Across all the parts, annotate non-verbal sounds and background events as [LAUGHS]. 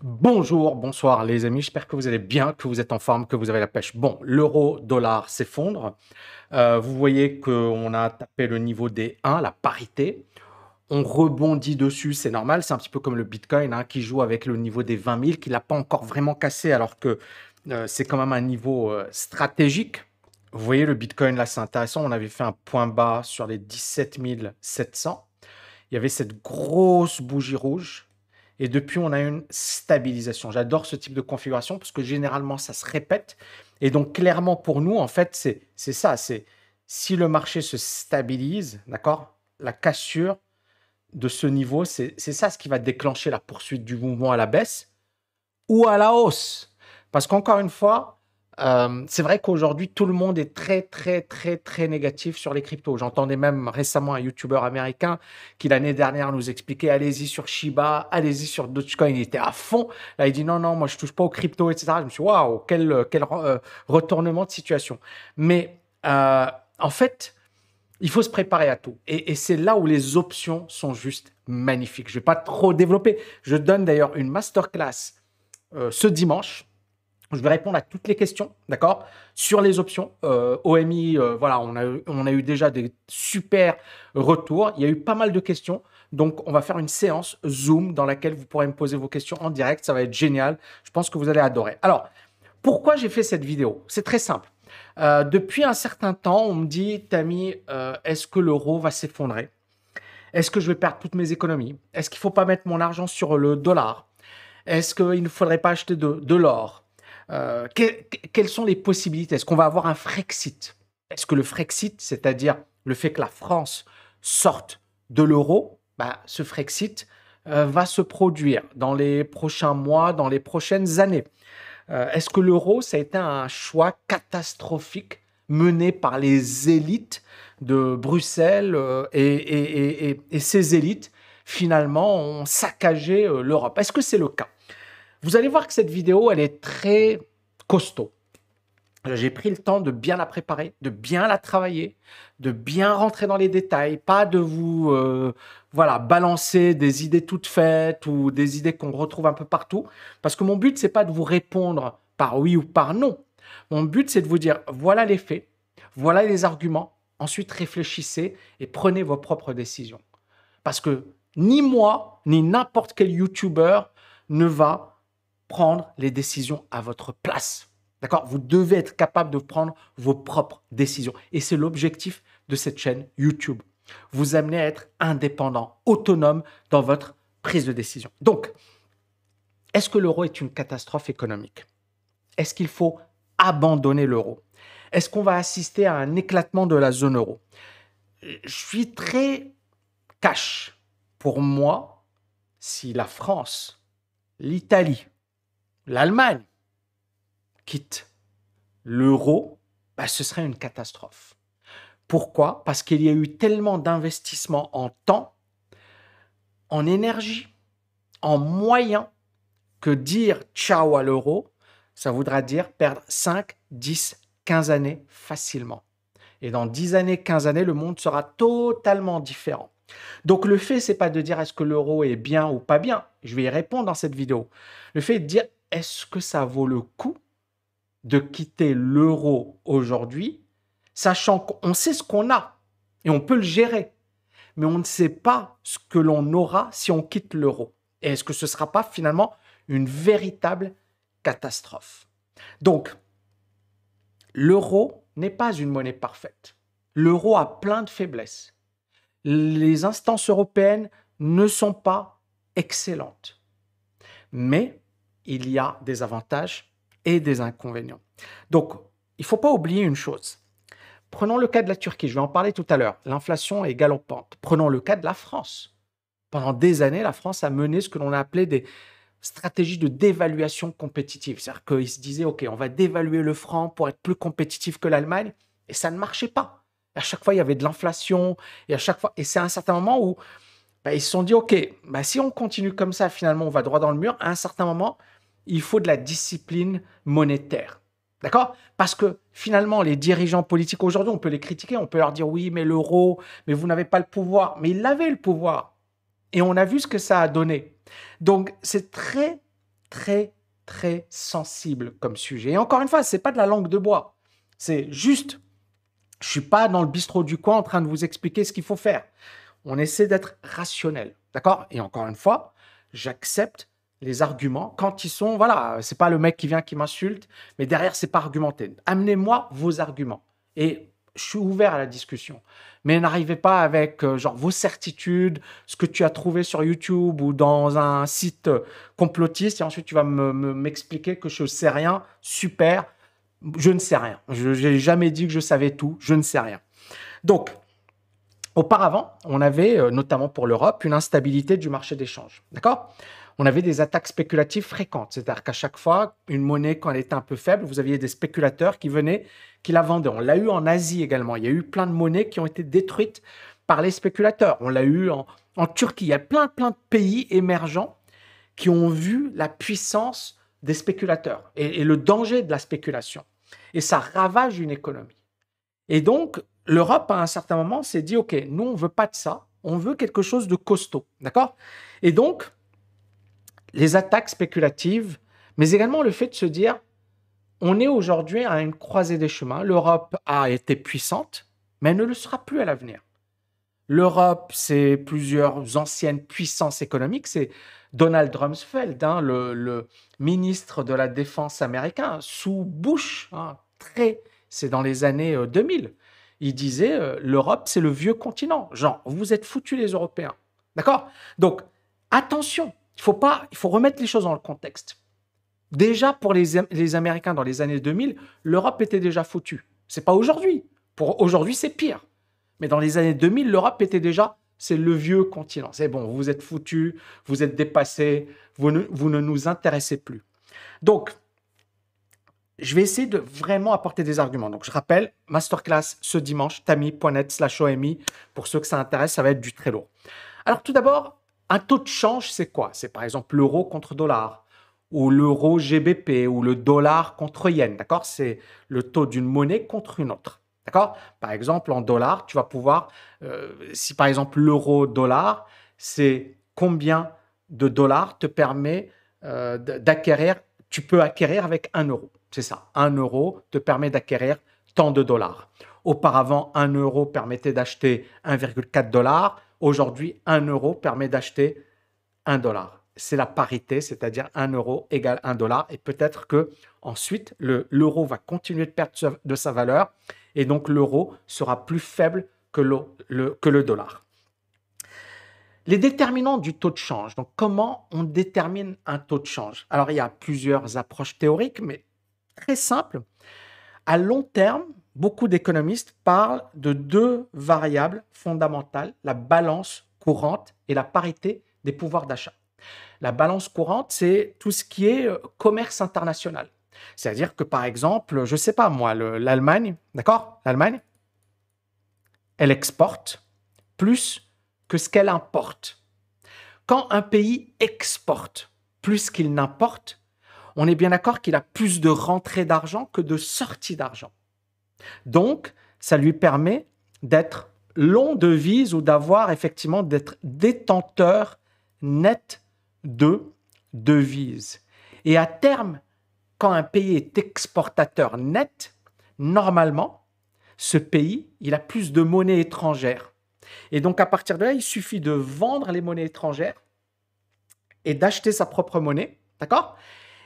Bonjour, bonsoir les amis, j'espère que vous allez bien, que vous êtes en forme, que vous avez la pêche. Bon, l'euro-dollar s'effondre. Euh, vous voyez qu'on a tapé le niveau des 1, la parité. On rebondit dessus, c'est normal, c'est un petit peu comme le Bitcoin hein, qui joue avec le niveau des 20 000, qui l'a pas encore vraiment cassé alors que euh, c'est quand même un niveau euh, stratégique. Vous voyez le Bitcoin là, c'est intéressant, on avait fait un point bas sur les 17 700. Il y avait cette grosse bougie rouge et depuis, on a une stabilisation. J'adore ce type de configuration parce que généralement, ça se répète. Et donc, clairement, pour nous, en fait, c'est ça. C'est si le marché se stabilise, d'accord La cassure de ce niveau, c'est ça ce qui va déclencher la poursuite du mouvement à la baisse ou à la hausse. Parce qu'encore une fois, euh, c'est vrai qu'aujourd'hui, tout le monde est très, très, très, très négatif sur les cryptos. J'entendais même récemment un YouTuber américain qui l'année dernière nous expliquait allez-y sur Shiba, allez-y sur Dogecoin. Il était à fond. Là, il dit non, non, moi, je touche pas aux cryptos, etc. Je me suis dit waouh, quel, quel euh, retournement de situation. Mais euh, en fait, il faut se préparer à tout. Et, et c'est là où les options sont juste magnifiques. Je vais pas trop développer. Je donne d'ailleurs une masterclass ce dimanche je vais répondre à toutes les questions, d'accord? Sur les options, euh, OMI, euh, voilà, on a, eu, déjà des super retours. Il y a eu pas mal de questions. Donc, on va faire une séance Zoom dans laquelle vous pourrez me poser vos questions en direct. Ça va être génial. Je pense que vous allez adorer. Alors, pourquoi j'ai fait cette vidéo? C'est très simple. Euh, depuis un certain temps, on me dit, Tammy, est-ce que l'euro va s'effondrer? Est-ce que je vais perdre toutes mes économies? Est-ce qu'il ne faut pas mettre mon argent sur le dollar? Est-ce qu'il ne faudrait pas acheter de l'or? Euh, quelles sont les possibilités? Est-ce qu'on va avoir un Frexit? Est-ce que le Frexit, c'est-à-dire le fait que la France sorte de l'euro, bah, ce Frexit euh, va se produire dans les prochains mois, dans les prochaines années? Euh, Est-ce que l'euro, ça a été un choix catastrophique mené par les élites de Bruxelles et, et, ces élites, finalement, ont saccagé l'Europe? Est-ce que c'est le cas? Vous allez voir que cette vidéo, elle est très costaud. J'ai pris le temps de bien la préparer, de bien la travailler, de bien rentrer dans les détails, pas de vous euh, voilà balancer des idées toutes faites ou des idées qu'on retrouve un peu partout. Parce que mon but c'est pas de vous répondre par oui ou par non. Mon but c'est de vous dire voilà les faits, voilà les arguments. Ensuite réfléchissez et prenez vos propres décisions. Parce que ni moi ni n'importe quel YouTuber ne va prendre les décisions à votre place. D'accord? Vous devez être capable de prendre vos propres décisions. Et c'est l'objectif de cette chaîne YouTube. Vous amener à être indépendant, autonome dans votre prise de décision. Donc, est-ce que l'euro est une catastrophe économique? Est-ce qu'il faut abandonner l'euro? Est-ce qu'on va assister à un éclatement de la zone euro? Je suis très cash. Pour moi, si la France, l'Italie, l'Allemagne quitte l'euro, bah, ce serait une catastrophe. Pourquoi? Parce qu'il y a eu tellement d'investissements en temps, en énergie, en moyens, que dire ciao à l'euro, ça voudra dire perdre 5, 10, 15 années facilement. Et dans 10 années, 15 années, le monde sera totalement différent. Donc le fait, c'est pas de dire est-ce que l'euro est bien ou pas bien. Je vais y répondre dans cette vidéo. Le fait de dire est-ce que ça vaut le coup de quitter l'euro aujourd'hui, sachant qu'on sait ce qu'on a et on peut le gérer, mais on ne sait pas ce que l'on aura si on quitte l'euro? Et est-ce que ce ne sera pas finalement une véritable catastrophe? Donc, l'euro n'est pas une monnaie parfaite. L'euro a plein de faiblesses. Les instances européennes ne sont pas excellentes. Mais il y a des avantages et des inconvénients. Donc, il ne faut pas oublier une chose. Prenons le cas de la Turquie, je vais en parler tout à l'heure. L'inflation est galopante. Prenons le cas de la France. Pendant des années, la France a mené ce que l'on a appelé des stratégies de dévaluation compétitive. C'est-à-dire qu'ils se disaient, OK, on va dévaluer le franc pour être plus compétitif que l'Allemagne. Et ça ne marchait pas. À chaque fois, il y avait de l'inflation. Et à chaque fois, et c'est à un certain moment où bah, ils se sont dit, OK, bah, si on continue comme ça, finalement, on va droit dans le mur. À un certain moment, il faut de la discipline monétaire. D'accord? Parce que finalement, les dirigeants politiques aujourd'hui, on peut les critiquer, on peut leur dire oui, mais l'euro, mais vous n'avez pas le pouvoir. Mais ils avaient le pouvoir. Et on a vu ce que ça a donné. Donc, c'est très très, très sensible comme sujet. Et encore une fois, ce n'est pas de la langue de bois. C'est juste, je suis pas dans le bistrot du coin en train de vous expliquer ce qu'il faut faire. On essaie d'être rationnel. D'accord? Et encore une fois, j'accepte les arguments quand ils sont, voilà, c'est pas le mec qui vient qui m'insulte, mais derrière, c'est pas argumenté. Amenez-moi vos arguments. Et je suis ouvert à la discussion. Mais n'arrivez pas avec euh, genre vos certitudes, ce que tu as trouvé sur YouTube ou dans un site complotiste, et ensuite tu vas m'expliquer que je sais rien. Super, je ne sais rien. Je n'ai jamais dit que je savais tout, je ne sais rien. Donc, auparavant, on avait, euh, notamment pour l'Europe, une instabilité du marché d'échange. D'accord? On avait des attaques spéculatives fréquentes. C'est-à-dire qu'à chaque fois, une monnaie, quand elle était un peu faible, vous aviez des spéculateurs qui venaient, qui la vendaient. On l'a eu en Asie également. Il y a eu plein de monnaies qui ont été détruites par les spéculateurs. On l'a eu en, Turquie. Il y a plein, plein de pays émergents qui ont vu la puissance des spéculateurs et, et le danger de la spéculation. Et ça ravage une économie. Et donc, l'Europe, à un certain moment, s'est dit, OK, nous, on veut pas de ça. On veut quelque chose de costaud. D'accord? Et donc, les attaques spéculatives, mais également le fait de se dire, on est aujourd'hui à une croisée des chemins. L'Europe a été puissante, mais elle ne le sera plus à l'avenir. L'Europe, c'est plusieurs anciennes puissances économiques. C'est Donald Rumsfeld, hein, le, ministre de la Défense américain, sous Bush, hein, très, c'est dans les années 2000. Euh, Il disait, euh, l'Europe, c'est le vieux continent. Genre, vous êtes foutus les Européens. D'accord? Donc, attention, il faut pas, il faut remettre les choses dans le contexte. Déjà pour les, Américains dans les années 2000, l'Europe était déjà foutue. C'est pas aujourd'hui. Pour aujourd'hui, c'est pire. Mais dans les années 2000, l'Europe était déjà, c'est le vieux continent. C'est bon, vous êtes foutus, vous êtes dépassés, vous ne, vous ne nous intéressez plus. Donc, je vais essayer de vraiment apporter des arguments. Donc, je rappelle, masterclass ce dimanche, tami.net slash OMI. Pour ceux que ça intéresse, ça va être du très lourd. Alors, tout d'abord, un taux de change, c'est quoi? C'est par exemple l'euro contre dollar, ou l'euro GBP, ou le dollar contre yen, d'accord? C'est le taux d'une monnaie contre une autre, d'accord? Par exemple, en dollars, tu vas pouvoir, euh, si par exemple l'euro dollar, c'est combien de dollars te permet euh, d'acquérir, tu peux acquérir avec un euro. C'est ça, un euro te permet d'acquérir tant de dollars. Auparavant, un euro permettait d'acheter 1,4 dollars. Aujourd'hui, 1 euro permet d'acheter 1 dollar. C'est la parité, c'est-à-dire 1 euro égale 1 dollar. Et peut-être que ensuite, l'euro va continuer de perdre de sa valeur et donc l'euro sera plus faible que le, que le dollar. Les déterminants du taux de change. Donc, comment on détermine un taux de change? Alors, il y a plusieurs approches théoriques, mais très simple. À long terme, beaucoup d'économistes parlent de deux variables fondamentales, la balance courante et la parité des pouvoirs d'achat. La balance courante, c'est tout ce qui est euh, commerce international. C'est-à-dire que, par exemple, je ne sais pas moi, l'Allemagne, d'accord? L'Allemagne, elle exporte plus que ce qu'elle importe. Quand un pays exporte plus qu'il n'importe, on est bien d'accord qu'il a plus de rentrée d'argent que de sortie d'argent. Donc, ça lui permet d'être long de vise ou d'avoir effectivement d'être détenteur net de devises. Et à terme, quand un pays est exportateur net, normalement, ce pays, il a plus de monnaie étrangère. Et donc à partir de là, il suffit de vendre les monnaies étrangères et d'acheter sa propre monnaie, d'accord?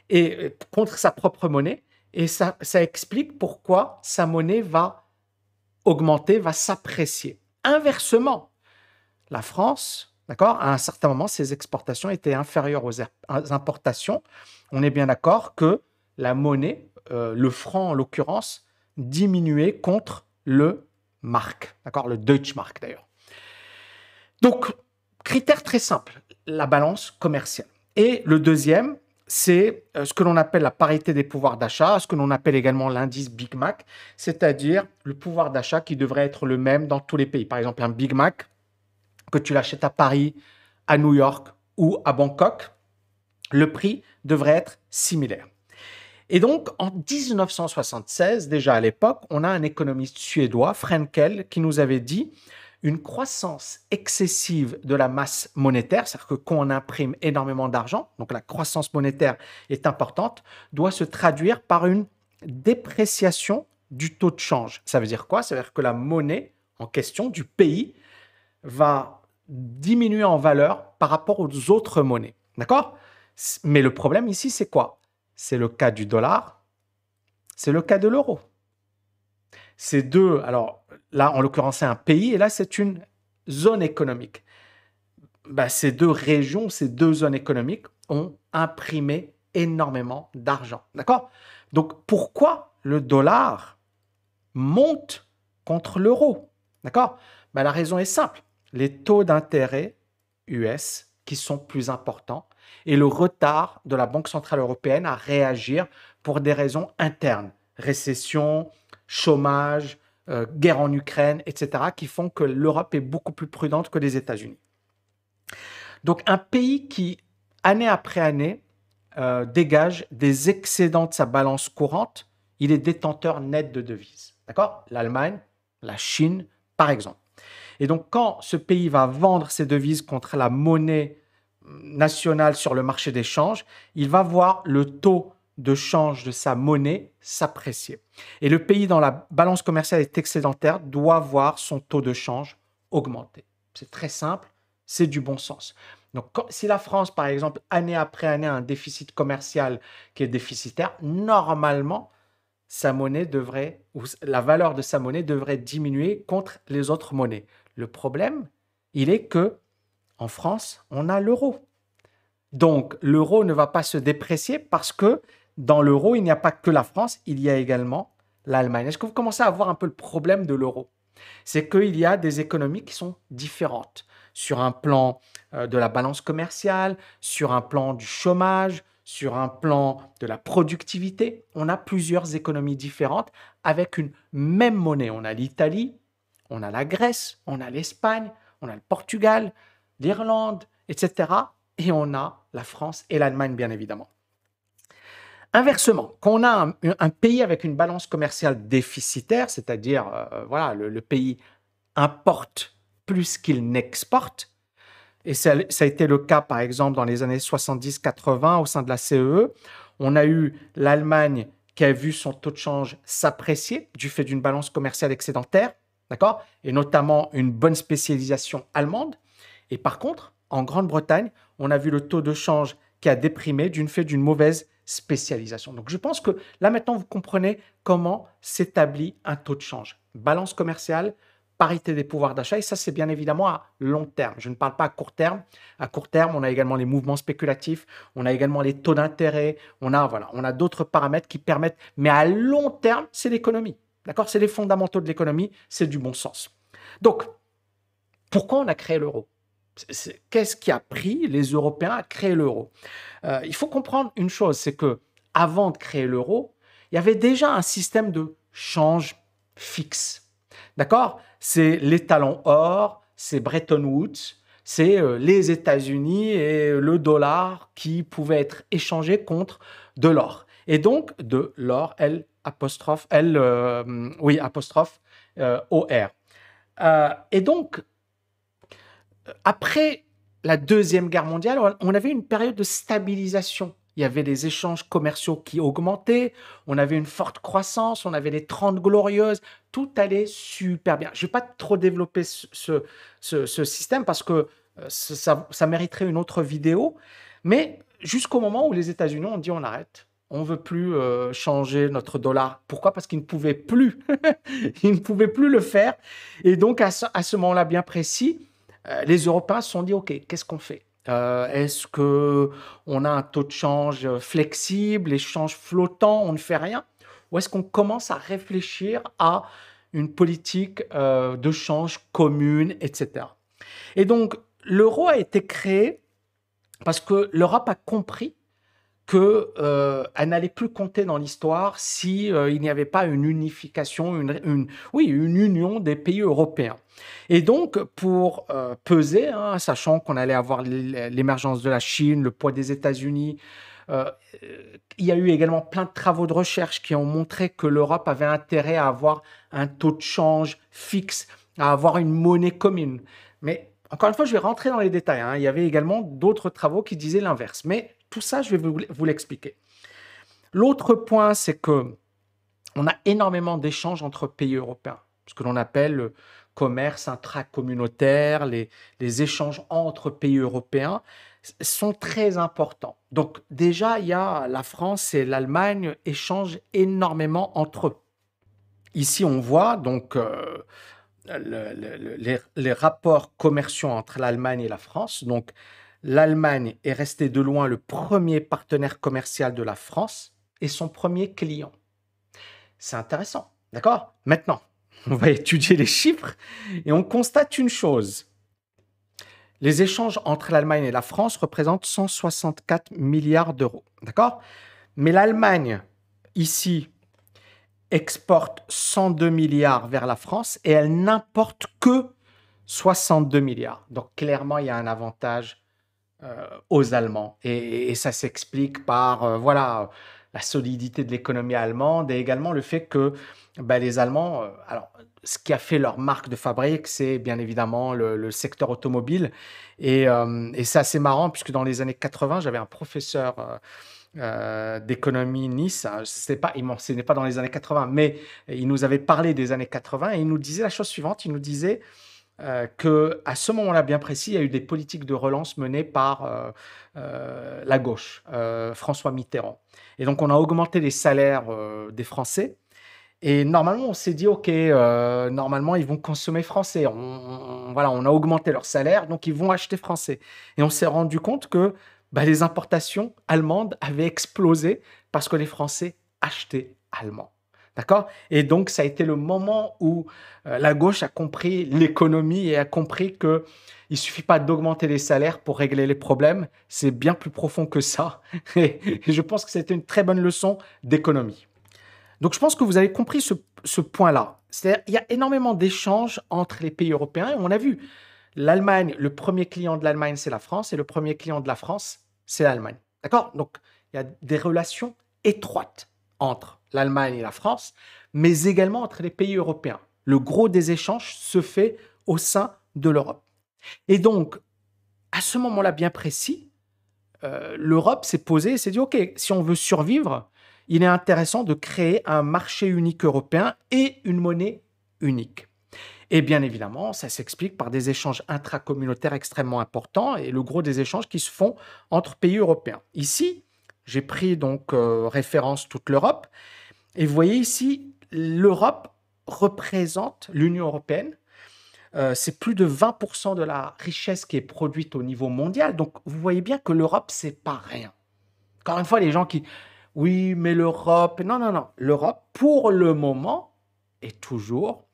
Et euh, contre sa propre monnaie, et ça, explique pourquoi sa monnaie va augmenter, va s'apprécier. Inversement, la France, d'accord, à un certain moment, ses exportations étaient inférieures aux importations. On est bien d'accord que la monnaie, euh, le franc en l'occurrence, diminuait contre le mark, d'accord, le Deutschmark d'ailleurs. Donc, critère très simple, la balance commerciale. Et le deuxième, c'est euh, ce que l'on appelle la parité des pouvoirs d'achat, ce que l'on appelle également l'indice Big Mac, c'est-à-dire le pouvoir d'achat qui devrait être le même dans tous les pays. Par exemple, un Big Mac, que tu l'achètes à Paris, à New York ou à Bangkok, le prix devrait être similaire. Et donc, en 1976, déjà à l'époque, on a un économiste suédois, Frenkel, qui nous avait dit une croissance excessive de la masse monétaire, c'est-à-dire que quand on imprime énormément d'argent, donc la croissance monétaire est importante, doit se traduire par une dépréciation du taux de change. Ça veut dire quoi? Ça veut dire que la monnaie en question du pays va diminuer en valeur par rapport aux autres monnaies. D'accord? Mais le problème ici, c'est quoi? C'est le cas du dollar, c'est le cas de l'euro. Ces deux, alors là, en l'occurrence, c'est un pays et là, c'est une zone économique. Bah, ces deux régions, ces deux zones économiques ont imprimé énormément d'argent. D'accord? Donc, pourquoi le dollar monte contre l'euro D'accord? Bah, La raison est simple. Les taux d'intérêt US qui sont plus importants et le retard de la Banque Centrale Européenne à réagir pour des raisons internes, récession, chômage, euh, guerre en Ukraine, etc., qui font que l'Europe est beaucoup plus prudente que les États-Unis. Donc un pays qui, année après année, euh, dégage des excédents de sa balance courante, il est détenteur net de devises. D'accord? L'Allemagne, la Chine, par exemple. Et donc quand ce pays va vendre ses devises contre la monnaie nationale sur le marché des changes, il va voir le taux de change de sa monnaie s'apprécier. Et le pays dans la balance commerciale est excédentaire doit voir son taux de change augmenter. C'est très simple, c'est du bon sens. Donc si la France, par exemple, année après année a un déficit commercial qui est déficitaire, normalement, sa monnaie devrait, ou la valeur de sa monnaie devrait diminuer contre les autres monnaies. Le problème, il est que en France, on a l'euro. Donc l'euro ne va pas se déprécier parce que dans l'euro, il n'y a pas que la France, il y a également l'Allemagne. Est-ce que vous commencez à voir un peu le problème de l'euro? C'est qu'il y a des économies qui sont différentes sur un plan euh, de la balance commerciale, sur un plan du chômage, sur un plan de la productivité. On a plusieurs économies différentes avec une même monnaie. On a l'Italie, on a la Grèce, on a l'Espagne, on a le Portugal, l'Irlande, etc. Et on a la France et l'Allemagne, bien évidemment. Inversement, quand on a un, pays avec une balance commerciale déficitaire, c'est-à-dire euh, voilà, le, pays importe plus qu'il n'exporte, et ça, a été le cas par exemple dans les années 70-80 au sein de la CEE, e, on a eu l'Allemagne qui a vu son taux de change s'apprécier du fait d'une balance commerciale excédentaire, d'accord, et notamment une bonne spécialisation allemande. Et par contre, en Grande-Bretagne, on a vu le taux de change qui a déprimé du fait d'une mauvaise spécialisation. Donc je pense que là maintenant vous comprenez comment s'établit un taux de change. Balance commerciale, parité des pouvoirs d'achat, et ça c'est bien évidemment à long terme. Je ne parle pas à court terme. À court terme, on a également les mouvements spéculatifs, on a également les taux d'intérêt, on a voilà, on a d'autres paramètres qui permettent, mais à long terme, c'est l'économie. D'accord? C'est les fondamentaux de l'économie, c'est du bon sens. Donc, pourquoi on a créé l'euro? Qu'est-ce qui a pris les Européens à créer l'euro? Euh, Il faut comprendre une chose, c'est que avant de créer l'euro, il y avait déjà un système de change fixe. D'accord? C'est l'étalon or, c'est Bretton Woods, c'est euh, les États-Unis et le dollar qui pouvaient être échangés contre de l'or. Et donc de l'or, L L, euh, oui, apostrophe, OR. et donc, après la Deuxième Guerre mondiale, on avait une période de stabilisation. Il y avait des échanges commerciaux qui augmentaient, on avait une forte croissance, on avait les 30 glorieuses, tout allait super bien. Je ne vais pas trop développer ce, système parce que euh, ça, mériterait une autre vidéo, mais jusqu'au moment où les États-Unis ont dit on arrête, on ne veut plus euh, changer notre dollar. Pourquoi? Parce qu'ils ne pouvaient plus. [LAUGHS] ils ne pouvaient plus le faire. Et donc, à ce moment-là bien précis, les Européens se sont dit, OK, qu'est-ce qu'on fait? Euh, Est-ce que on a un taux de change flexible, échange flottant, on ne fait rien? Ou est-ce qu'on commence à réfléchir à une politique euh, de change commune, etc. Et donc, l'euro a été créé parce que l'Europe a compris qu'elle euh, n'allait plus compter dans l'histoire si euh, il n'y avait pas une unification, une, oui, une union des pays européens. Et donc, pour euh, peser, hein, sachant qu'on allait avoir l'émergence de la Chine, le poids des États-Unis, il y a eu également plein de travaux de recherche qui ont montré que l'Europe avait intérêt à avoir un taux de change fixe à avoir une monnaie commune. Mais encore une fois, je vais rentrer dans les détails. hein. Il y avait également d'autres travaux qui disaient l'inverse. Mais tout ça, je vais vous, l'expliquer. L'autre point, c'est que on a énormément d'échanges entre pays européens, ce que l'on appelle le commerce intracommunautaire, les, échanges entre pays européens sont très importants. Donc déjà, il y a la France et l'Allemagne échangent énormément entre eux. Ici, on voit donc euh, le- le- le- les, les rapports commerciaux entre l'Allemagne et la France. Donc, l'Allemagne est restée de loin le premier partenaire commercial de la France et son premier client. C'est intéressant, d'accord? Maintenant, on va étudier les chiffres et on constate une chose. Les échanges entre l'Allemagne et la France représentent 164 milliards d'euros, d'accord? Mais l'Allemagne, ici, exporte 102 milliards vers la France et elle n'importe que 62 milliards. Donc clairement, il y a un avantage aux Allemands. Et, ça s'explique par euh, voilà, la solidité de l'économie allemande et également le fait que bah, les Allemands, euh, alors, ce qui a fait leur marque de fabrique, c'est bien évidemment le, secteur automobile. Et, euh, c'est assez marrant puisque dans les années 80, j'avais un professeur euh, euh, d'économie Nice. C'était pas, il m'enseignait pas dans les années 80, mais il nous avait parlé des années 80 et il nous disait la chose suivante. Il nous disait euh, que à ce moment-là bien précis, il y a eu des politiques de relance menées par euh, euh, la gauche, François Mitterrand. Et donc on a augmenté les salaires des Français. Et normalement, on s'est dit, OK, normalement, ils vont consommer français. Voilà, on a augmenté leur salaire, donc ils vont acheter français. Et on s'est rendu compte que bah, les importations allemandes avaient explosé parce que les Français achetaient allemand. D'accord? Et donc, ça a été le moment où euh, la gauche a compris l'économie et a compris que il suffit pas d'augmenter les salaires pour régler les problèmes. C'est bien plus profond que ça. [LAUGHS] Et je pense que c'était une très bonne leçon d'économie. Donc, je pense que vous avez compris ce, point-là. C'est-à-dire, il y a énormément d'échanges entre les pays européens. On a vu, l'Allemagne, le premier client de l'Allemagne, c'est la France, et le premier client de la France, c'est l'Allemagne. D'accord? Donc, il y a des relations étroites entre l'Allemagne et la France, mais également entre les pays européens. Le gros des échanges se fait au sein de l'Europe. Et donc, à ce moment-là bien précis, euh, l'Europe s'est posée et s'est dit, OK, si on veut survivre, il est intéressant de créer un marché unique européen et une monnaie unique. Et bien évidemment, ça s'explique par des échanges intracommunautaires extrêmement importants et le gros des échanges qui se font entre pays européens. Ici, j'ai pris donc euh, référence toute l'Europe et vous voyez ici, l'Europe représente l'Union européenne. Euh, c'est plus de 20% de la richesse qui est produite au niveau mondial. Donc vous voyez bien que l'Europe, c'est pas rien. Encore une fois, les gens qui, oui, mais l'Europe, non, non, non, l'Europe, pour le moment, est toujours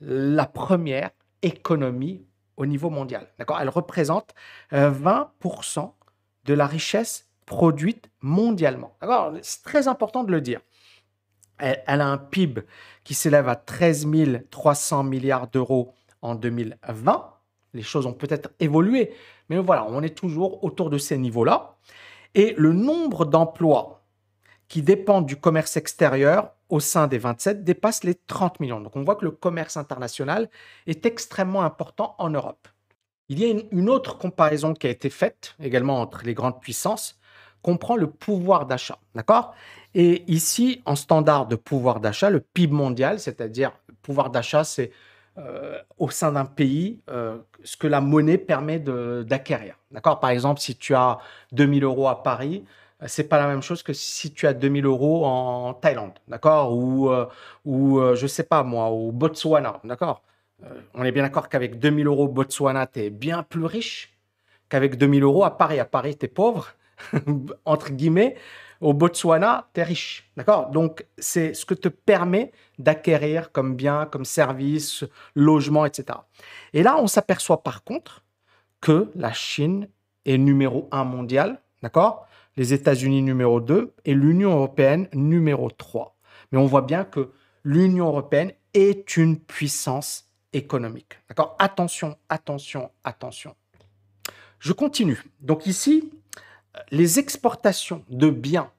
la première économie au niveau mondial. D'accord? Elle représente euh, 20% de la richesse produite mondialement. C'est très important de le dire. Elle, a un PIB qui s'élève à 13 300 milliards d'euros en 2020. Les choses ont peut-être évolué, mais voilà, on est toujours autour de ces niveaux-là. Et le nombre d'emplois qui dépendent du commerce extérieur au sein des 27 dépasse les 30 millions. Donc on voit que le commerce international est extrêmement important en Europe. Il y a une autre comparaison qui a été faite également entre les grandes puissances, qu'on prend le pouvoir d'achat. D'accord? Et ici, en standard de pouvoir d'achat, le PIB mondial, c'est-à-dire pouvoir d'achat, c'est euh, au sein d'un pays euh, ce que la monnaie permet d'acquérir. D'accord? Par exemple, si tu as 2000 euros à Paris, euh, c'est pas la même chose que si tu as 2000 euros en Thaïlande, d'accord? Ou, euh, ou je sais pas moi, au Botswana, d'accord? On est bien d'accord qu'avec 2000 euros au Botswana, tu es bien plus riche qu'avec 2000 euros à Paris. À Paris, tu es pauvre, [LAUGHS] entre guillemets. Au Botswana, tu es riche. D'accord? Donc, c'est ce que te permet d'acquérir comme bien, comme service, logement, etc. Et là, on s'aperçoit par contre que la Chine est numéro un mondial. D'accord? Les États-Unis numéro 2 et l'Union européenne numéro 3. Mais on voit bien que l'Union européenne est une puissance économique. D'accord? Attention, attention, attention. Je continue. Donc ici, les exportations de biens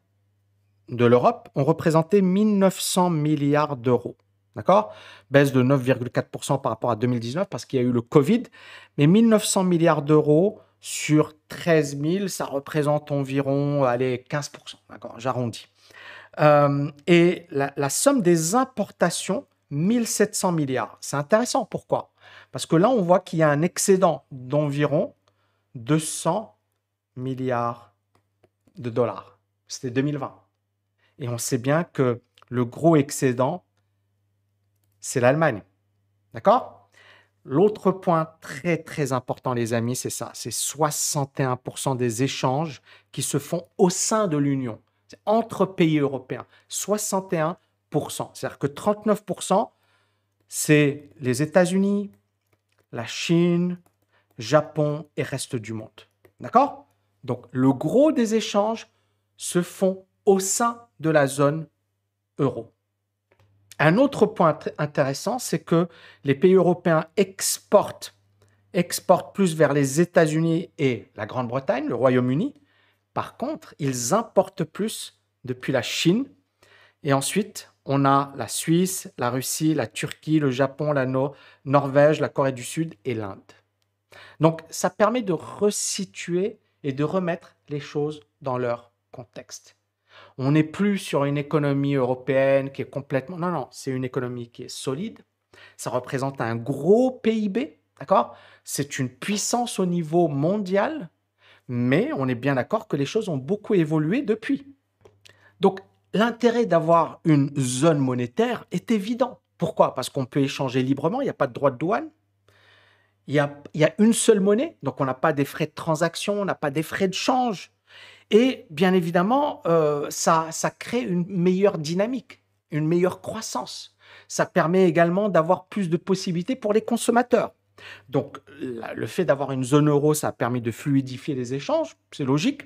de l'Europe ont représenté 1900 milliards d'euros. D'accord? Baisse de 9,4% par rapport à 2019 parce qu'il y a eu le Covid. Mais 1900 milliards d'euros sur 13 000, ça représente environ allez, 15%. D'accord? J'arrondis. Euh, et la, la, somme des importations, 1700 milliards. C'est intéressant. Pourquoi? Parce que là, on voit qu'il y a un excédent d'environ 200 milliards de dollars. C'était 2020. Et on sait bien que le gros excédent, c'est l'Allemagne. D'accord? L'autre point très très important, les amis, c'est ça. C'est 61% des échanges qui se font au sein de l'Union, entre pays européens. 61%. C'est-à-dire que 39%, c'est les États-Unis, la Chine, Japon et reste du monde. D'accord? Donc le gros des échanges se font au sein de la zone euro. Un autre point intéressant, c'est que les pays européens exportent, plus vers les États-Unis et la Grande-Bretagne, le Royaume-Uni. Par contre, ils importent plus depuis la Chine. Et ensuite, on a la Suisse, la Russie, la Turquie, le Japon, la Norvège, la Corée du Sud et l'Inde. Donc, ça permet de resituer et de remettre les choses dans leur contexte. On n'est plus sur une économie européenne qui est complètement... Non, non, c'est une économie qui est solide. Ça représente un gros PIB, d'accord? C'est une puissance au niveau mondial, mais on est bien d'accord que les choses ont beaucoup évolué depuis. Donc, l'intérêt d'avoir une zone monétaire est évident. Pourquoi? Parce qu'on peut échanger librement, il n'y a pas de droit de douane. Il y, a, une seule monnaie, donc on n'a pas des frais de transaction, on n'a pas des frais de change. Et bien évidemment, euh, ça, ça crée une meilleure dynamique, une meilleure croissance. Ça permet également d'avoir plus de possibilités pour les consommateurs. Donc, le fait d'avoir une zone euro, ça a permis de fluidifier les échanges, c'est logique,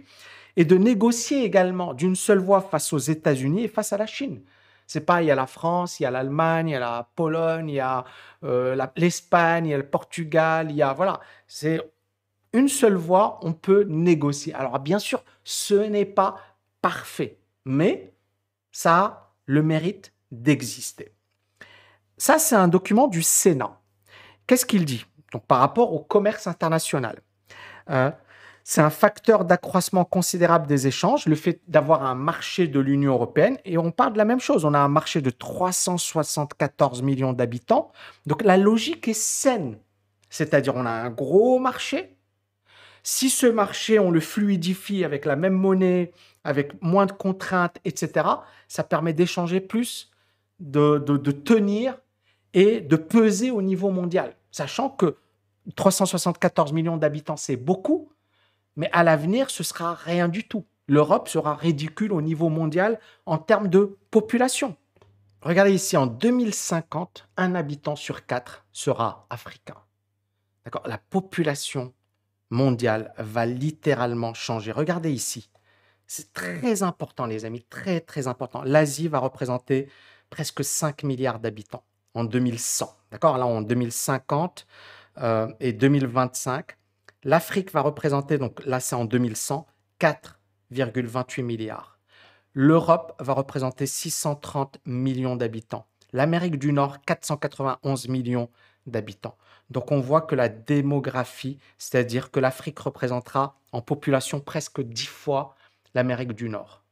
et de négocier également d'une seule voix face aux États-Unis et face à la Chine. C'est pas, il y a la France, il y a l'Allemagne, il y a la Pologne, il y a euh, l'Espagne, il y a le Portugal, il y a, voilà, c'est une seule voix, on peut négocier. Alors bien sûr, ce n'est pas parfait, mais ça a le mérite d'exister. Ça, c'est un document du Sénat. Qu'est-ce qu'il dit? Donc, Par rapport au commerce international, euh, c'est un facteur d'accroissement considérable des échanges, le fait d'avoir un marché de l'Union européenne. Et on parle de la même chose. On a un marché de 374 millions d'habitants. Donc la logique est saine. C'est-à-dire on a un gros marché si ce marché, on le fluidifie avec la même monnaie, avec moins de contraintes, etc., ça permet d'échanger plus, de, de, tenir et de peser au niveau mondial. Sachant que 374 millions d'habitants, c'est beaucoup, mais à l'avenir, ce sera rien du tout. L'Europe sera ridicule au niveau mondial en termes de population. Regardez ici, en 2050, un habitant sur quatre sera africain. D'accord? La population mondiale va littéralement changer. Regardez ici. C'est très important, les amis, très, très important. L'Asie va représenter presque 5 milliards d'habitants en 2100. D'accord? Là, en 2050 euh, et 2025. L'Afrique va représenter, donc là, c'est en 2100, 4,28 milliards. L'Europe va représenter 630 millions d'habitants. L'Amérique du Nord, 491 millions d'habitants. Donc on voit que la démographie, c'est-à-dire que l'Afrique représentera en population presque dix fois l'Amérique du Nord.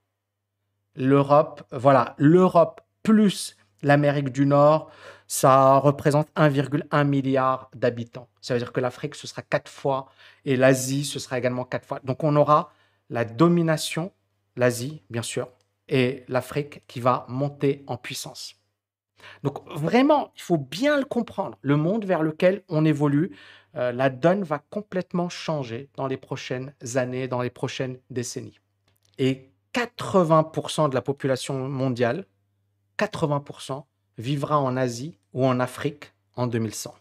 L'Europe, voilà, l'Europe plus l'Amérique du Nord, ça représente 1,1 milliard d'habitants. Ça veut dire que l'Afrique, ce sera quatre fois, et l'Asie, ce sera également quatre fois. Donc on aura la domination, l'Asie, bien sûr, et l'Afrique qui va monter en puissance. Donc vraiment, il faut bien le comprendre. Le monde vers lequel on évolue, euh, la donne va complètement changer dans les prochaines années, dans les prochaines décennies. Et 80% de la population mondiale, 80% vivra en Asie ou en Afrique en 2100.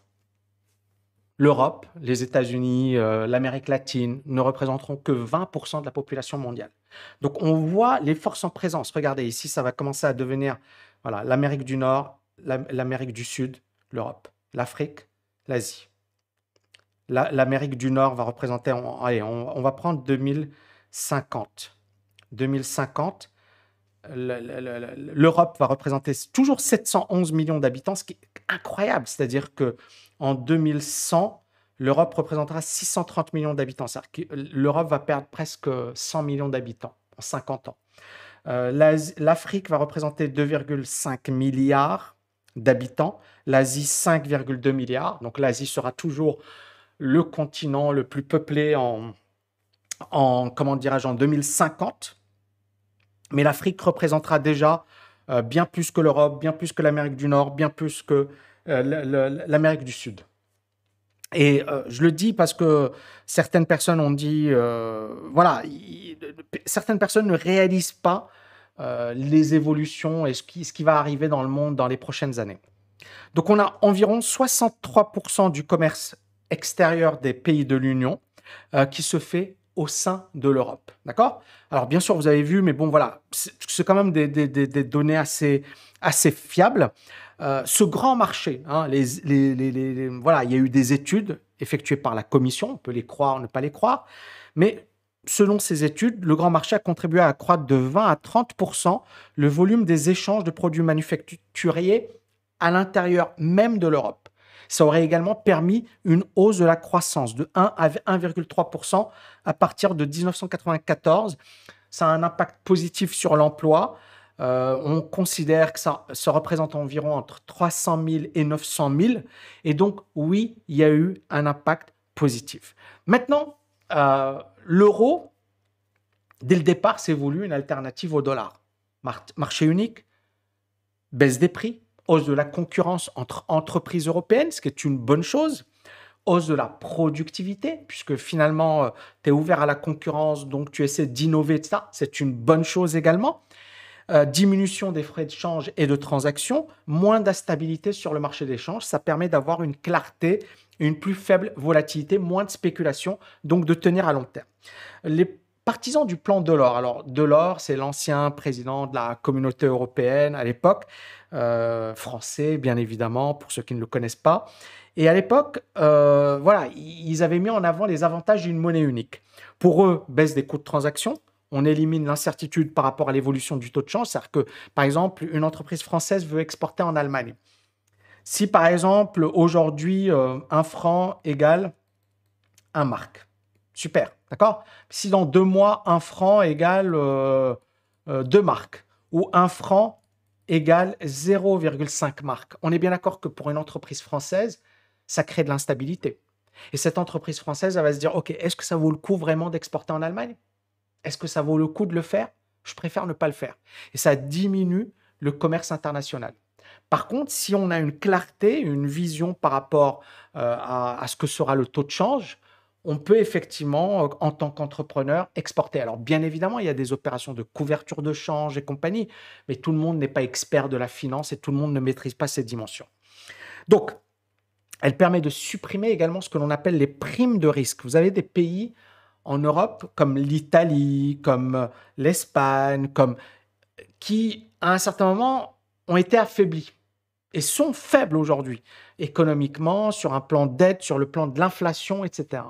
L'Europe, les États-Unis, euh, l'Amérique latine ne représenteront que 20% de la population mondiale. Donc on voit les forces en présence. Regardez ici, ça va commencer à devenir voilà, l'Amérique du Nord, l'Amérique du Sud, l'Europe, l'Afrique, l'Asie. L'Amérique du Nord va représenter, allez, on, va prendre 2050. 2050, l'Europe va représenter toujours 711 millions d'habitants, ce qui est incroyable. C'est-à-dire que en 2100, l'Europe représentera 630 millions d'habitants. L'Europe va perdre presque 100 millions d'habitants en 50 ans. Euh, L'Afrique va représenter 2,5 milliards d'habitants, l'Asie 5,2 milliards. Donc l'Asie sera toujours le continent le plus peuplé en, en comment dirais-je, en 2050. Mais l'Afrique représentera déjà euh, bien plus que l'Europe, bien plus que l'Amérique du Nord, bien plus que euh, l'Amérique du Sud. Et euh, je le dis parce que certaines personnes ont dit, voilà, certaines personnes ne réalisent pas les évolutions et ce qui, ce qui va arriver dans le monde dans les prochaines années. Donc on a environ 63% du commerce extérieur des pays de l'Union qui se fait au sein de l'Europe. D'accord? Alors, bien sûr, vous avez vu, mais bon, voilà, c'est quand même des, données assez, assez fiables. Euh, ce grand marché, hein, voilà, il y a eu des études effectuées par la Commission, on peut les croire, ne pas les croire, mais selon ces études, le grand marché a contribué à accroître de 20 à 30% le volume des échanges de produits manufacturiers à l'intérieur même de l'Europe. Ça aurait également permis une hausse de la croissance de 1 à 1,3% à partir de 1994. Ça a un impact positif sur l'emploi. Euh, on considère que ça, représente environ entre 300 000 et 900 000. Et donc, oui, il y a eu un impact positif. Maintenant, euh, l'euro, dès le départ, s'est voulu une alternative au dollar. marché unique, baisse des prix, hausse de la concurrence entre entreprises européennes, ce qui est une bonne chose, hausse de la productivité, puisque finalement, euh, tu es ouvert à la concurrence, donc tu essaies d'innover, ça, c'est une bonne chose également. Euh, diminution des frais de change et de transaction, moins d'instabilité sur le marché des changes, ça permet d'avoir une clarté, une plus faible volatilité, moins de spéculation, donc de tenir à long terme. Les partisans du plan Delors, alors Delors, c'est l'ancien président de la communauté européenne à l'époque, euh, français, bien évidemment, pour ceux qui ne le connaissent pas. Et à l'époque, euh, voilà, ils avaient mis en avant les avantages d'une monnaie unique. Pour eux, baisse des coûts de transaction, on élimine l'incertitude par rapport à l'évolution du taux de change. C'est-à-dire que, par exemple, une entreprise française veut exporter en Allemagne. Si, par exemple, aujourd'hui, euh, un franc égale un marque, super, d'accord? Si dans deux mois, un franc égale deux marques, ou un franc égale 0,5 marques. On est bien d'accord que pour une entreprise française, ça crée de l'instabilité. Et cette entreprise française, elle va se dire, OK, est-ce que ça vaut le coup vraiment d'exporter en Allemagne? Est-ce que ça vaut le coup de le faire? Je préfère ne pas le faire. Et ça diminue le commerce international. Par contre, si on a une clarté, une vision par rapport euh, à, ce que sera le taux de change, on peut effectivement, euh, en tant qu'entrepreneur, exporter. Alors, bien évidemment, il y a des opérations de couverture de change et compagnie, mais tout le monde n'est pas expert de la finance et tout le monde ne maîtrise pas ces dimensions. Donc, elle permet de supprimer également ce que l'on appelle les primes de risque. Vous avez des pays en Europe comme l'Italie, comme euh, l'Espagne, comme qui, à un certain moment, ont été affaiblis et sont faibles aujourd'hui, économiquement, sur un plan d'aide, sur le plan de l'inflation, etc.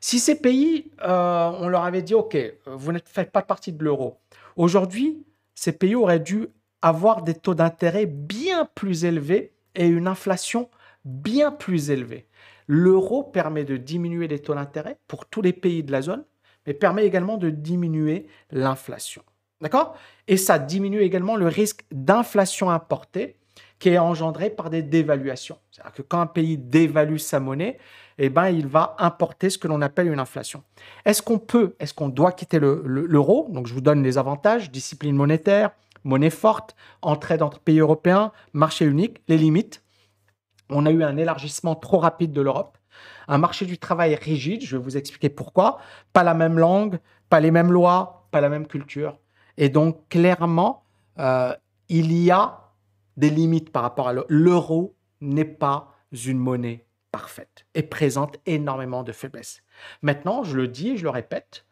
Si ces pays, euh, on leur avait dit, OK, vous ne faites pas partie de l'euro, aujourd'hui, ces pays auraient dû avoir des taux d'intérêt bien plus élevés et une inflation bien plus élevée. L'euro permet de diminuer les taux d'intérêt pour tous les pays de la zone, mais permet également de diminuer l'inflation. D'accord? Et ça diminue également le risque d'inflation importée qui est engendré par des dévaluations. C'est-à-dire que quand un pays dévalue sa monnaie, eh ben, il va importer ce que l'on appelle une inflation. Est-ce qu'on peut, est-ce qu'on doit quitter l'euro? Donc, je vous donne les avantages discipline monétaire, monnaie forte, entrée entre pays européens, marché unique, les limites. On a eu un élargissement trop rapide de l'Europe, un marché du travail rigide, je vais vous expliquer pourquoi, pas la même langue, pas les mêmes lois, pas la même culture. Et donc, clairement, euh, il y a des limites par rapport à l'euro n'est pas une monnaie parfaite et présente énormément de faiblesses. Maintenant, je le dis et je le répète,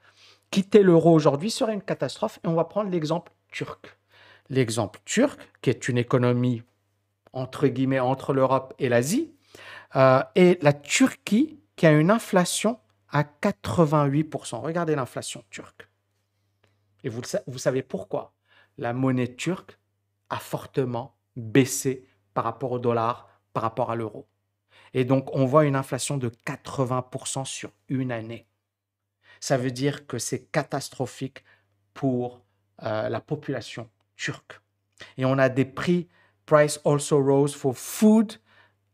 quitter l'euro aujourd'hui serait une catastrophe et on va prendre l'exemple turc. L'exemple turc, qui est une économie entre guillemets entre l'Europe et l'Asie, euh, et la Turquie qui a une inflation à 88%. Regardez l'inflation turque. Et vous, vous savez pourquoi? La monnaie turque a fortement baissé par rapport au dollar, par rapport à l'euro. Et donc, on voit une inflation de 80% sur une année. Ça veut dire que c'est catastrophique pour euh, la population turque. Et on a des prix, price also rose for food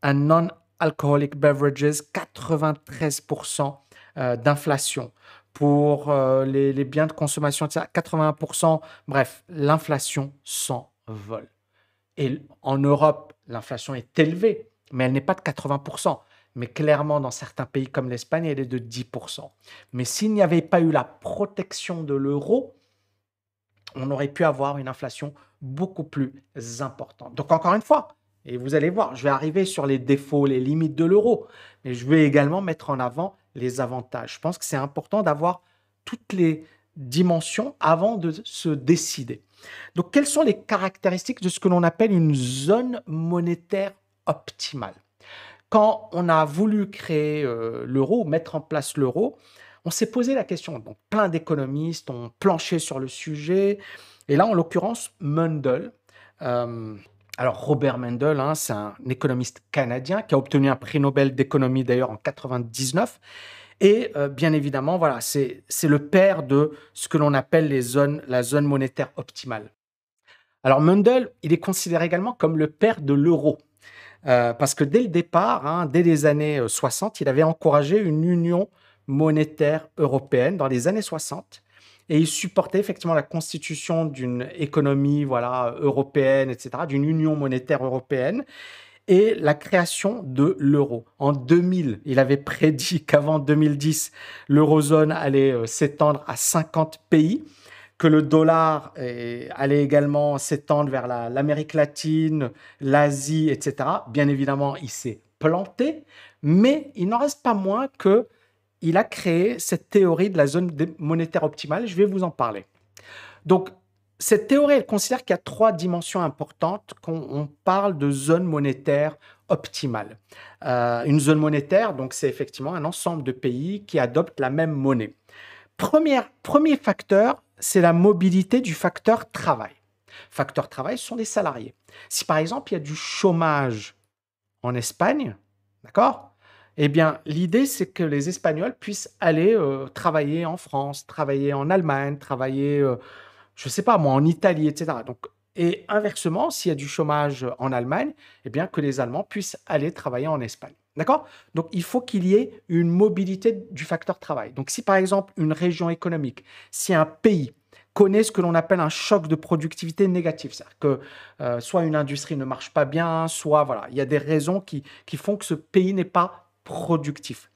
and non-alcoholic beverages, 93% euh, d'inflation. Pour euh, les, les, biens de consommation, 80%. Bref, l'inflation s'envole. Et en Europe, l'inflation est élevée, mais elle n'est pas de 80%. Mais clairement, dans certains pays comme l'Espagne, elle est de 10%. Mais s'il n'y avait pas eu la protection de l'euro, on aurait pu avoir une inflation beaucoup plus importante. Donc encore une fois, et vous allez voir, je vais arriver sur les défauts, les limites de l'euro, mais je vais également mettre en avant les avantages. Je pense que c'est important d'avoir toutes les dimensions avant de se décider. Donc quelles sont les caractéristiques de ce que l'on appelle une zone monétaire optimale? Quand on a voulu créer euh, l'euro, mettre en place l'euro, on s'est posé la question. Donc, plein d'économistes ont planché sur le sujet. Et là, en l'occurrence, Mundell. Euh, alors, Robert Mundell, hein, c'est un économiste canadien qui a obtenu un prix Nobel d'économie d'ailleurs en 99. Et euh, bien évidemment, voilà, c'est le père de ce que l'on appelle la zone monétaire optimale. Alors, Mundell, il est considéré également comme le père de l'euro. Euh, parce que dès le départ, hein, dès les années 60, il avait encouragé une union monétaire européenne dans les années 60 et il supportait effectivement la constitution d'une économie voilà européenne, etc., d'une union monétaire européenne et la création de l'euro. En 2000, il avait prédit [LAUGHS] qu'avant 2010, l'eurozone allait euh, s'étendre à 50 pays, que le dollar euh, allait également s'étendre vers l'Amérique latine, l'Asie, etc. Bien évidemment, il s'est planté, mais il n'en reste pas moins que il a créé cette théorie de la zone monétaire optimale. Je vais vous en parler. Donc, cette théorie, elle considère qu'il y a trois dimensions importantes quand on parle de zone monétaire optimale. Euh, une zone monétaire, donc, c'est effectivement un ensemble de pays qui adoptent la même monnaie. premier facteur, c'est la mobilité du facteur travail. Facteur travail ce sont les salariés. Si par exemple il y a du chômage en Espagne, d'accord? Eh bien, l'idée, c'est que les Espagnols puissent aller euh, travailler en France, travailler en Allemagne, travailler, euh, je sais pas moi, en Italie, etc. Donc, et inversement, s'il y a du chômage en Allemagne, eh bien, que les Allemands puissent aller travailler en Espagne. D'accord? Donc, il faut qu'il y ait une mobilité du facteur travail. Donc, si par exemple, une région économique, si un pays connaît ce que l'on appelle un choc de productivité négatif. C'est-à-dire que euh, soit une industrie ne marche pas bien, soit voilà, il y a des raisons qui, qui font que ce pays n'est pas productif.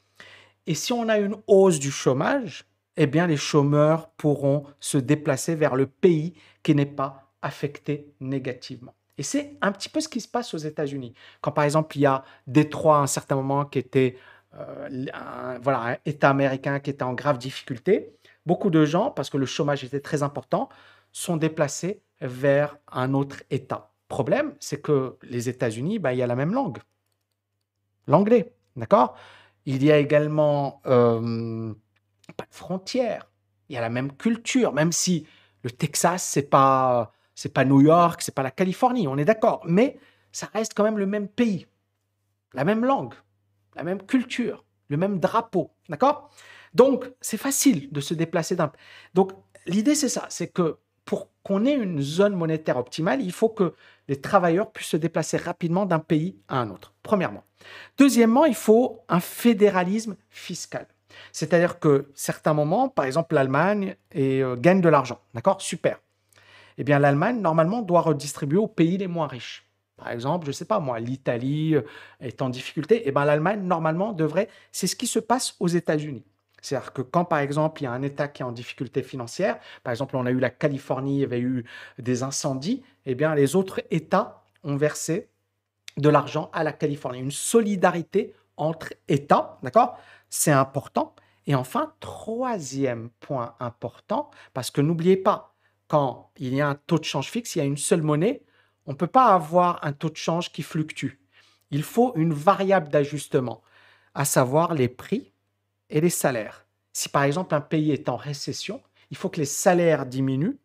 Et si on a une hausse du chômage, eh bien les chômeurs pourront se déplacer vers le pays qui n'est pas affecté négativement. Et c'est un petit peu ce qui se passe aux États-Unis. Quand par exemple il y a Détroit à un certain moment qui était euh, un, voilà, un État américain qui était en grave difficulté, beaucoup de gens, parce que le chômage était très important, sont déplacés vers un autre État. Problème, c'est que les États-Unis, bah, il y a la même langue, l'anglais. D'accord? Il y a également euh, pas de frontières. Il y a la même culture, même si le Texas, c'est pas c'est pas New York, c'est pas la Californie, on est d'accord, mais ça reste quand même le même pays, la même langue, la même culture, le même drapeau, d'accord? Donc c'est facile de se déplacer d'un. Donc l'idée c'est ça, c'est que pour qu'on ait une zone monétaire optimale, il faut que les travailleurs puissent se déplacer rapidement d'un pays à un autre, premièrement. Deuxièmement, il faut un fédéralisme fiscal. C'est-à-dire que certains moments, par exemple l'Allemagne, euh, gagne de l'argent. D'accord? Super. Eh bien, l'Allemagne, normalement, doit redistribuer aux pays les moins riches. Par exemple, je ne sais pas moi, l'Italie euh, est en difficulté. Eh bien, l'Allemagne, normalement, devrait. C'est ce qui se passe aux États-Unis. C'est-à-dire que quand, par exemple, il y a un État qui est en difficulté financière, par exemple, on a eu la Californie, il y avait eu des incendies, eh bien, les autres États ont versé de l'argent à la Californie. Une solidarité entre États, d'accord? C'est important. Et enfin, troisième point important, parce que n'oubliez pas, quand il y a un taux de change fixe, il y a une seule monnaie, on ne peut pas avoir un taux de change qui fluctue. Il faut une variable d'ajustement, à savoir les prix et les salaires. Si par exemple un pays est en récession, il faut que les salaires diminuent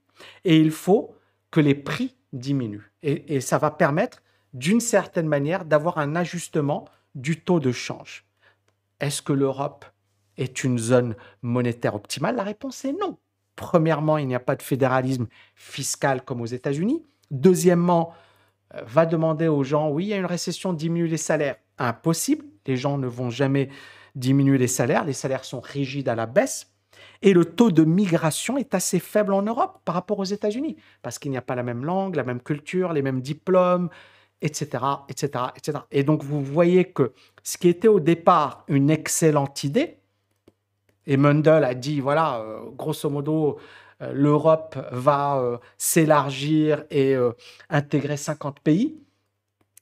et il faut que les prix diminuent. Et, ça va permettre, d'une certaine manière, d'avoir un ajustement du taux de change. Est-ce que l'Europe est une zone monétaire optimale? La réponse est non. Premièrement, il n'y a pas de fédéralisme fiscal comme aux États-Unis. Deuxièmement, euh, va demander aux gens, oui, il y a une récession, diminue les salaires. Impossible, les gens ne vont jamais diminuer les salaires, les salaires sont rigides à la baisse. Et le taux de migration est assez faible en Europe par rapport aux États-Unis, parce qu'il n'y a pas la même langue, la même culture, les mêmes diplômes, etc., etc., etc. Et donc vous voyez que ce qui était au départ une excellente idée, et Mundell a dit, voilà, euh, grosso modo, euh, l'Europe va euh, s'élargir et intégrer 50 pays,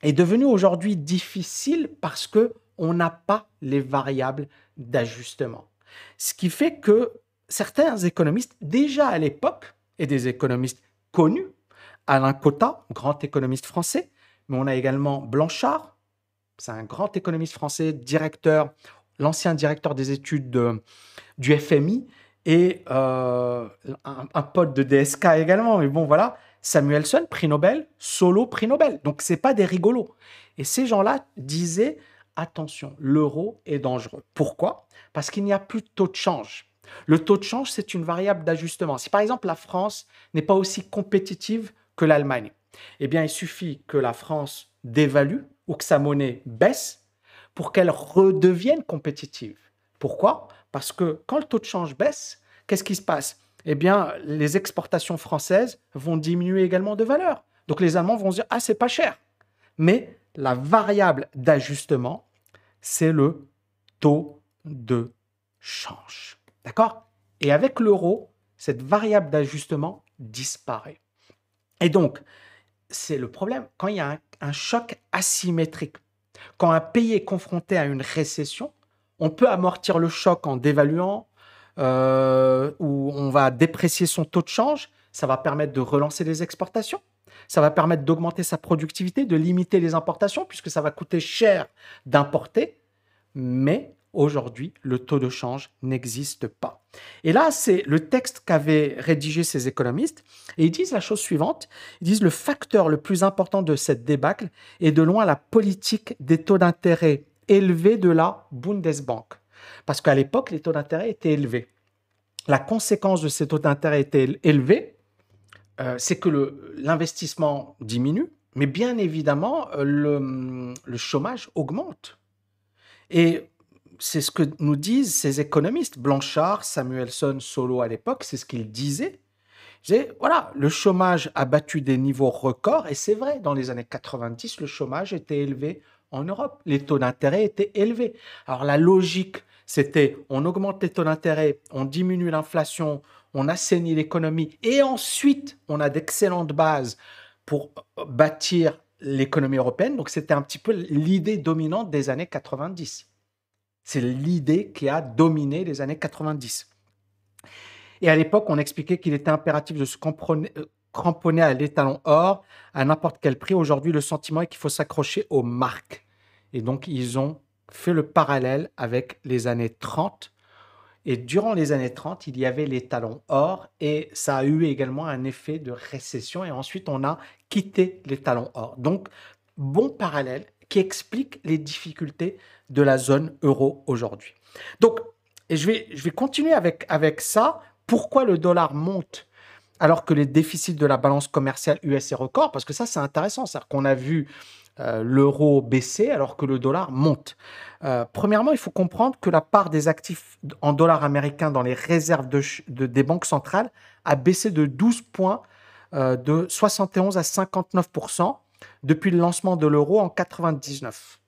est devenu aujourd'hui difficile parce que on n'a pas les variables d'ajustement. Ce qui fait que certains économistes, déjà à l'époque, et des économistes connus, Alain Cotta, grand économiste français, mais on a également Blanchard, c'est un grand économiste français, directeur, l'ancien directeur des études du FMI, et euh, un, pote de DSK également. Mais bon, voilà, Samuelson, prix Nobel, Solo, prix Nobel. Donc, ce n'est pas des rigolos. Et ces gens-là disaient, attention, l'euro est dangereux. Pourquoi? Parce qu'il n'y a plus de taux de change. Le taux de change, c'est une variable d'ajustement. Si par exemple la France n'est pas aussi compétitive que l'Allemagne, eh bien il suffit que la France dévalue ou que sa monnaie baisse pour qu'elle redevienne compétitive. Pourquoi? Parce que quand le taux de change baisse, qu'est-ce qui se passe? Eh bien, les exportations françaises vont diminuer également de valeur. Donc les Allemands vont se dire ah c'est pas cher. Mais la variable d'ajustement, c'est le taux de change. D'accord? Et avec l'euro, cette variable d'ajustement disparaît. Et donc, c'est le problème. Quand il y a un, choc asymétrique, quand un pays est confronté à une récession, on peut amortir le choc en dévaluant, euh, ou on va déprécier son taux de change. Ça va permettre de relancer les exportations. Ça va permettre d'augmenter sa productivité, de limiter les importations, puisque ça va coûter cher d'importer. Mais Aujourd'hui, le taux de change n'existe pas. Et là, c'est le texte qu'avaient rédigé ces économistes. Et ils disent la chose suivante. Ils disent le facteur le plus important de cette débâcle est de loin la politique des taux d'intérêt élevés de la Bundesbank. Parce qu'à l'époque, les taux d'intérêt étaient élevés. La conséquence de ces taux d'intérêt étaient élevés, euh, c'est que l'investissement diminue, mais bien évidemment, euh, le, le chômage augmente. Et c'est ce que nous disent ces économistes. Blanchard, Samuelson, Solo à l'époque, c'est ce qu'ils disaient. Voilà, le chômage a battu des niveaux records, et c'est vrai, dans les années 90, le chômage était élevé en Europe. Les taux d'intérêt étaient élevés. Alors la logique, c'était on augmente les taux d'intérêt, on diminue l'inflation, on assainit l'économie, et ensuite on a d'excellentes bases pour bâtir l'économie européenne. Donc c'était un petit peu l'idée dominante des années 90. C'est l'idée qui a dominé les années 90. Et à l'époque, on expliquait qu'il était impératif de se euh, cramponner à l'étalon or à n'importe quel prix. Aujourd'hui, le sentiment est qu'il faut s'accrocher aux marques. Et donc, ils ont fait le parallèle avec les années 30. Et durant les années 30, il y avait l'étalon or et ça a eu également un effet de récession. Et ensuite, on a quitté l'étalon or. Donc, bon parallèle qui explique les difficultés de la zone euro aujourd'hui. Donc, et je vais, je vais continuer avec, avec ça. Pourquoi le dollar monte alors que les déficits de la balance commerciale US est record? Parce que ça, c'est intéressant. C'est-à-dire qu'on a vu euh, l'euro baisser alors que le dollar monte. Euh, premièrement, il faut comprendre que la part des actifs en dollars américains dans les réserves de, des banques centrales a baissé de 12 points, euh, de 71 à 59 depuis le lancement de l'euro en 99.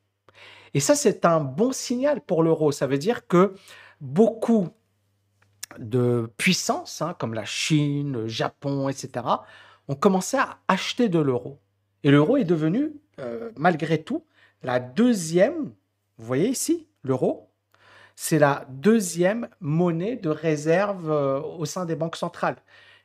Et ça, c'est un bon signal pour l'euro. Ça veut dire que beaucoup de puissances, hein, comme la Chine, le Japon, etc., ont commencé à acheter de l'euro. Et l'euro est devenu, euh, malgré tout, la deuxième, vous voyez ici, l'euro, c'est la deuxième monnaie de réserve euh, au sein des banques centrales.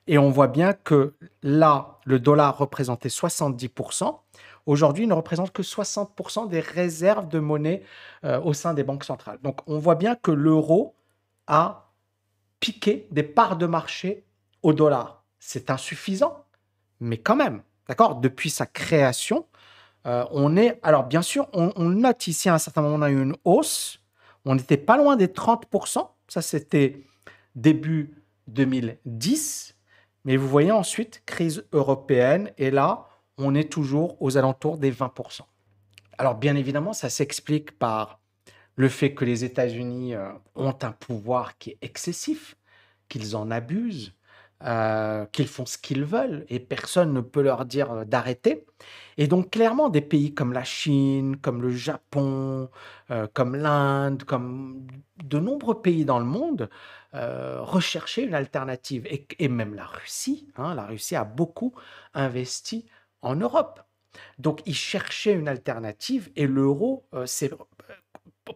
Et on voit bien que là, le dollar représentait 70%. Aujourd'hui, il ne représente que 60% des réserves de monnaie euh, au sein des banques centrales. Donc, on voit bien que l'euro a piqué des parts de marché au dollar. C'est insuffisant, mais quand même, d'accord? Depuis sa création, euh, on est. Alors, bien sûr, on, note ici à un certain moment, on a eu une hausse. On n'était pas loin des 30%. Ça, c'était début 2010. Mais vous voyez ensuite, crise européenne. Et là, on est toujours aux alentours des 20%. Alors, bien évidemment, ça s'explique par le fait que les États-Unis euh, ont un pouvoir qui est excessif, qu'ils en abusent, euh, qu'ils font ce qu'ils veulent et personne ne peut leur dire euh, d'arrêter. Et donc clairement, des pays comme la Chine, comme le Japon, comme l'Inde, comme de nombreux pays dans le monde recherchaient une alternative. Et, même la Russie, hein, la Russie a beaucoup investi en Europe. Donc ils cherchaient une alternative et l'euro s'est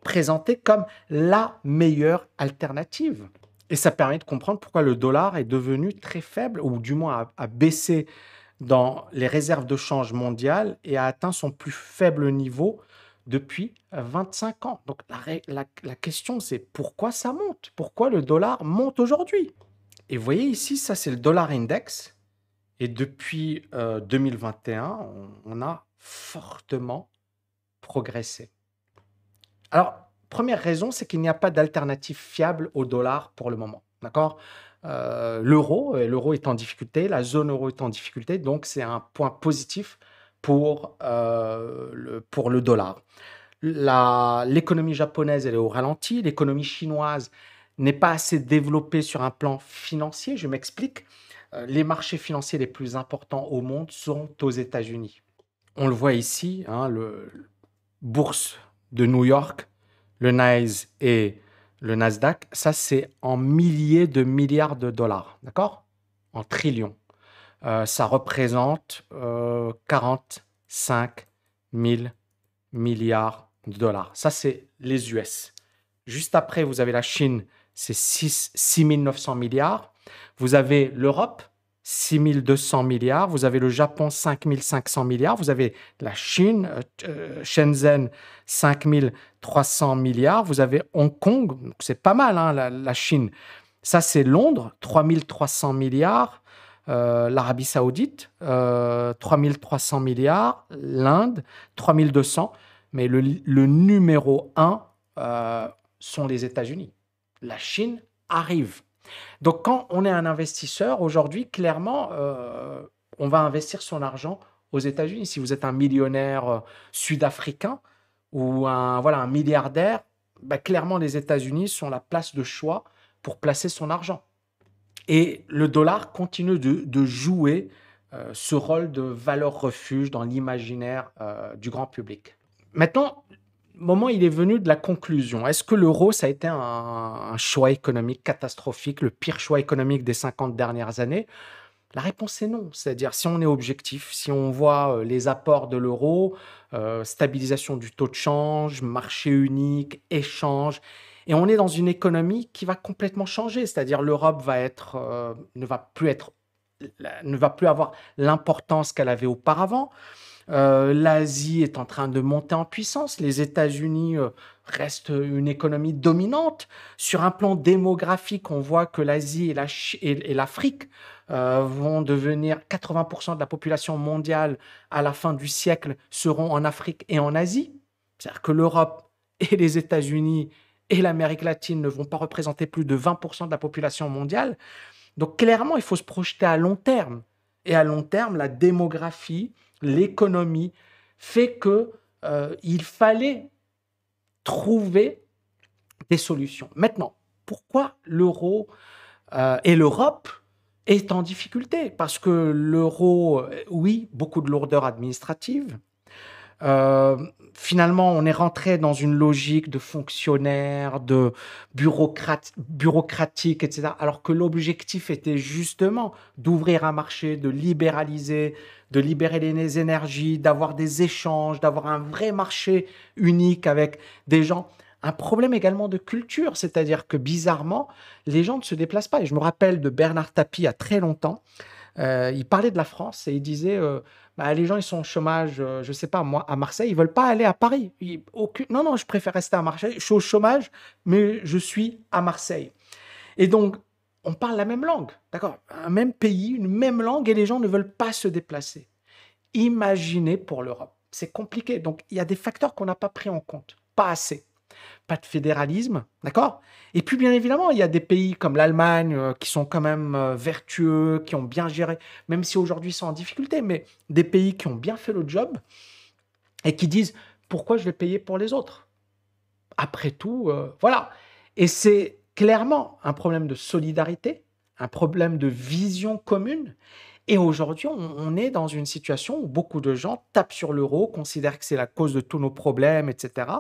présenté comme la meilleure alternative. Et ça permet de comprendre pourquoi le dollar est devenu très faible, ou du moins a, baissé dans les réserves de change mondiales et a atteint son plus faible niveau depuis 25 ans. Donc la, question, c'est pourquoi ça monte? Pourquoi le dollar monte aujourd'hui? Et vous voyez ici, ça c'est le dollar index. Et depuis 2021, euh, on a fortement progressé. Alors, première raison, c'est qu'il n'y a pas d'alternative fiable au dollar pour le moment. D'accord? Euh, L'euro, l'euro est en difficulté, la zone euro est en difficulté, donc c'est un point positif pour, euh, le, pour le dollar. L'économie japonaise, elle est au ralenti, l'économie chinoise n'est pas assez développée sur un plan financier, je m'explique. Euh, les marchés financiers les plus importants au monde sont aux États-Unis. On le voit ici, hein, le bourse de New York, le NYSE et le Nasdaq, ça c'est en milliers de milliards de dollars, d'accord? En trillions. Euh, ça représente 45 euh, 000 milliards de dollars. Ça c'est les US. Juste après, vous avez la Chine, c'est 6, 6 900 milliards. Vous avez l'Europe, 6200 milliards, vous avez le Japon 5500 milliards, vous avez la Chine, euh, euh, Shenzhen 5300 milliards, vous avez Hong Kong, c'est pas mal hein, la, Chine. Ça c'est Londres, 3300 milliards, euh, l'Arabie saoudite, 3300 milliards, l'Inde, 3200, mais le, le numéro 1 sont les États-Unis. La Chine arrive donc, quand on est un investisseur, aujourd'hui, clairement, euh, on va investir son argent aux États-Unis. Si vous êtes un millionnaire euh, sud-africain ou un, voilà, un milliardaire, bah, clairement, les États-Unis sont la place de choix pour placer son argent. Et le dollar continue de, jouer euh, ce rôle de valeur refuge dans l'imaginaire du grand public. Maintenant, moment, il est venu de la conclusion. Est-ce que l'euro, ça a été un, choix économique catastrophique, le pire choix économique des 50 dernières années? La réponse est non. C'est-à-dire, si on est objectif, si on voit euh, les apports de l'euro, euh, stabilisation du taux de change, marché unique, échange, et on est dans une économie qui va complètement changer. C'est-à-dire, l'Europe va être, euh, ne va plus être, ne va plus avoir l'importance qu'elle avait auparavant. Euh, L'Asie est en train de monter en puissance. Les États-Unis euh, restent une économie dominante. Sur un plan démographique, on voit que l'Asie et l'Afrique euh, vont devenir 80% de la population mondiale à la fin du siècle seront en Afrique et en Asie. C'est-à-dire que l'Europe et les États-Unis et l'Amérique latine ne vont pas représenter plus de 20% de la population mondiale. Donc clairement, il faut se projeter à long terme. Et à long terme, la démographie, l'économie fait que euh, il fallait trouver des solutions. Maintenant, pourquoi l'euro euh, et l'Europe est en difficulté? Parce que l'euro, euh, oui, beaucoup de lourdeur administrative, euh, finalement, on est rentré dans une logique de fonctionnaire, de bureaucratique, etc. Alors que l'objectif était justement d'ouvrir un marché, de libéraliser, de libérer les énergies, d'avoir des échanges, d'avoir un vrai marché unique avec des gens. Un problème également de culture, c'est-à-dire que bizarrement, les gens ne se déplacent pas. Et je me rappelle de Bernard Tapie a très longtemps. Euh, il parlait de la France et il disait euh, bah, les gens, ils sont au chômage, euh, je sais pas, moi, à Marseille, ils veulent pas aller à Paris. Non, non, je préfère rester à Marseille. Je suis au chômage, mais je suis à Marseille. Et donc, on parle la même langue, d'accord? Un même pays, une même langue, et les gens ne veulent pas se déplacer. Imaginez pour l'Europe. C'est compliqué. Donc, il y a des facteurs qu'on n'a pas pris en compte. Pas assez. Pas de fédéralisme, d'accord? Et puis, bien évidemment, il y a des pays comme l'Allemagne euh, qui sont quand même euh, vertueux, qui ont bien géré, même si aujourd'hui ils sont en difficulté, mais des pays qui ont bien fait le job et qui disent pourquoi je vais payer pour les autres? Après tout, euh, voilà. Et c'est clairement un problème de solidarité, un problème de vision commune et aujourd'hui, on, est dans une situation où beaucoup de gens tapent sur l'euro, considèrent que c'est la cause de tous nos problèmes, etc.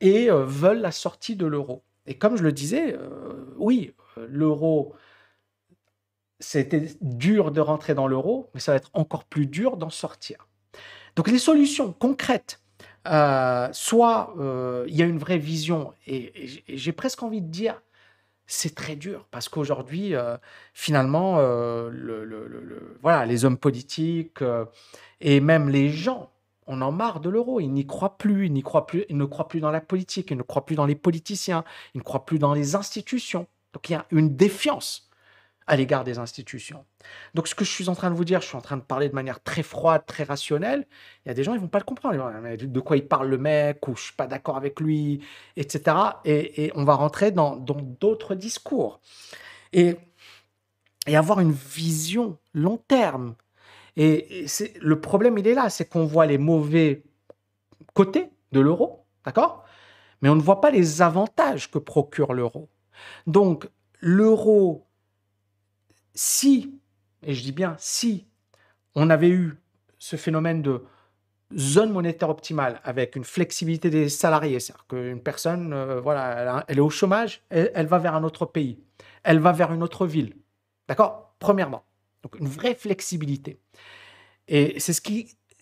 Et euh, veulent la sortie de l'euro. Et comme je le disais, euh, oui, l'euro, c'était dur de rentrer dans l'euro, mais ça va être encore plus dur d'en sortir. Donc les solutions concrètes, euh, soit il y a une vraie vision, et j'ai presque envie de dire, c'est très dur parce qu'aujourd'hui, euh, finalement, euh, le, voilà, les hommes politiques euh, et même les gens, on en marre de l'euro. Ils n'y croient plus, ils n'y croient plus, ils ne croient plus dans la politique, ils ne croient plus dans les politiciens, ils ne croient plus dans les institutions. Donc il y a une défiance à l'égard des institutions. Donc, ce que je suis en train de vous dire, je suis en train de parler de manière très froide, très rationnelle. Il y a des gens, ils vont pas le comprendre. de quoi il parle le mec, ou je suis pas d'accord avec lui, etc. Et, on va rentrer dans d'autres discours. Et, et avoir une vision long terme. Et, c'est le problème, il est là, c'est qu'on voit les mauvais côtés de l'euro, d'accord? Mais on ne voit pas les avantages que procure l'euro. Donc, l'euro si, et je dis bien si, on avait eu ce phénomène de zone monétaire optimale avec une flexibilité des salariés, c'est-à-dire qu'une personne, euh, voilà, elle, est au chômage, elle, va vers un autre pays, elle va vers une autre ville. D'accord? Premièrement. Donc une vraie flexibilité. Et c'est ce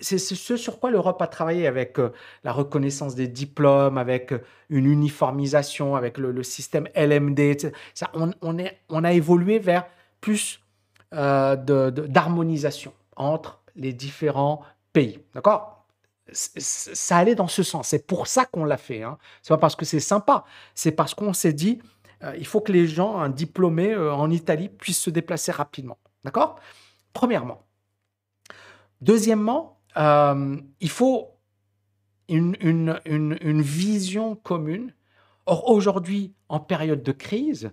ce sur quoi l'Europe a travaillé avec euh, la reconnaissance des diplômes, avec euh, une uniformisation, avec le, système LMD. On, a évolué vers plus euh, d'harmonisation entre les différents pays. D'accord? Ça allait dans ce sens. C'est pour ça qu'on l'a fait. Hein. C'est pas parce que c'est sympa. C'est parce qu'on s'est dit, euh, il faut que les gens, un diplômé euh, en Italie, puissent se déplacer rapidement. D'accord? Premièrement. Deuxièmement, il faut une vision commune. Or, aujourd'hui, en période de crise,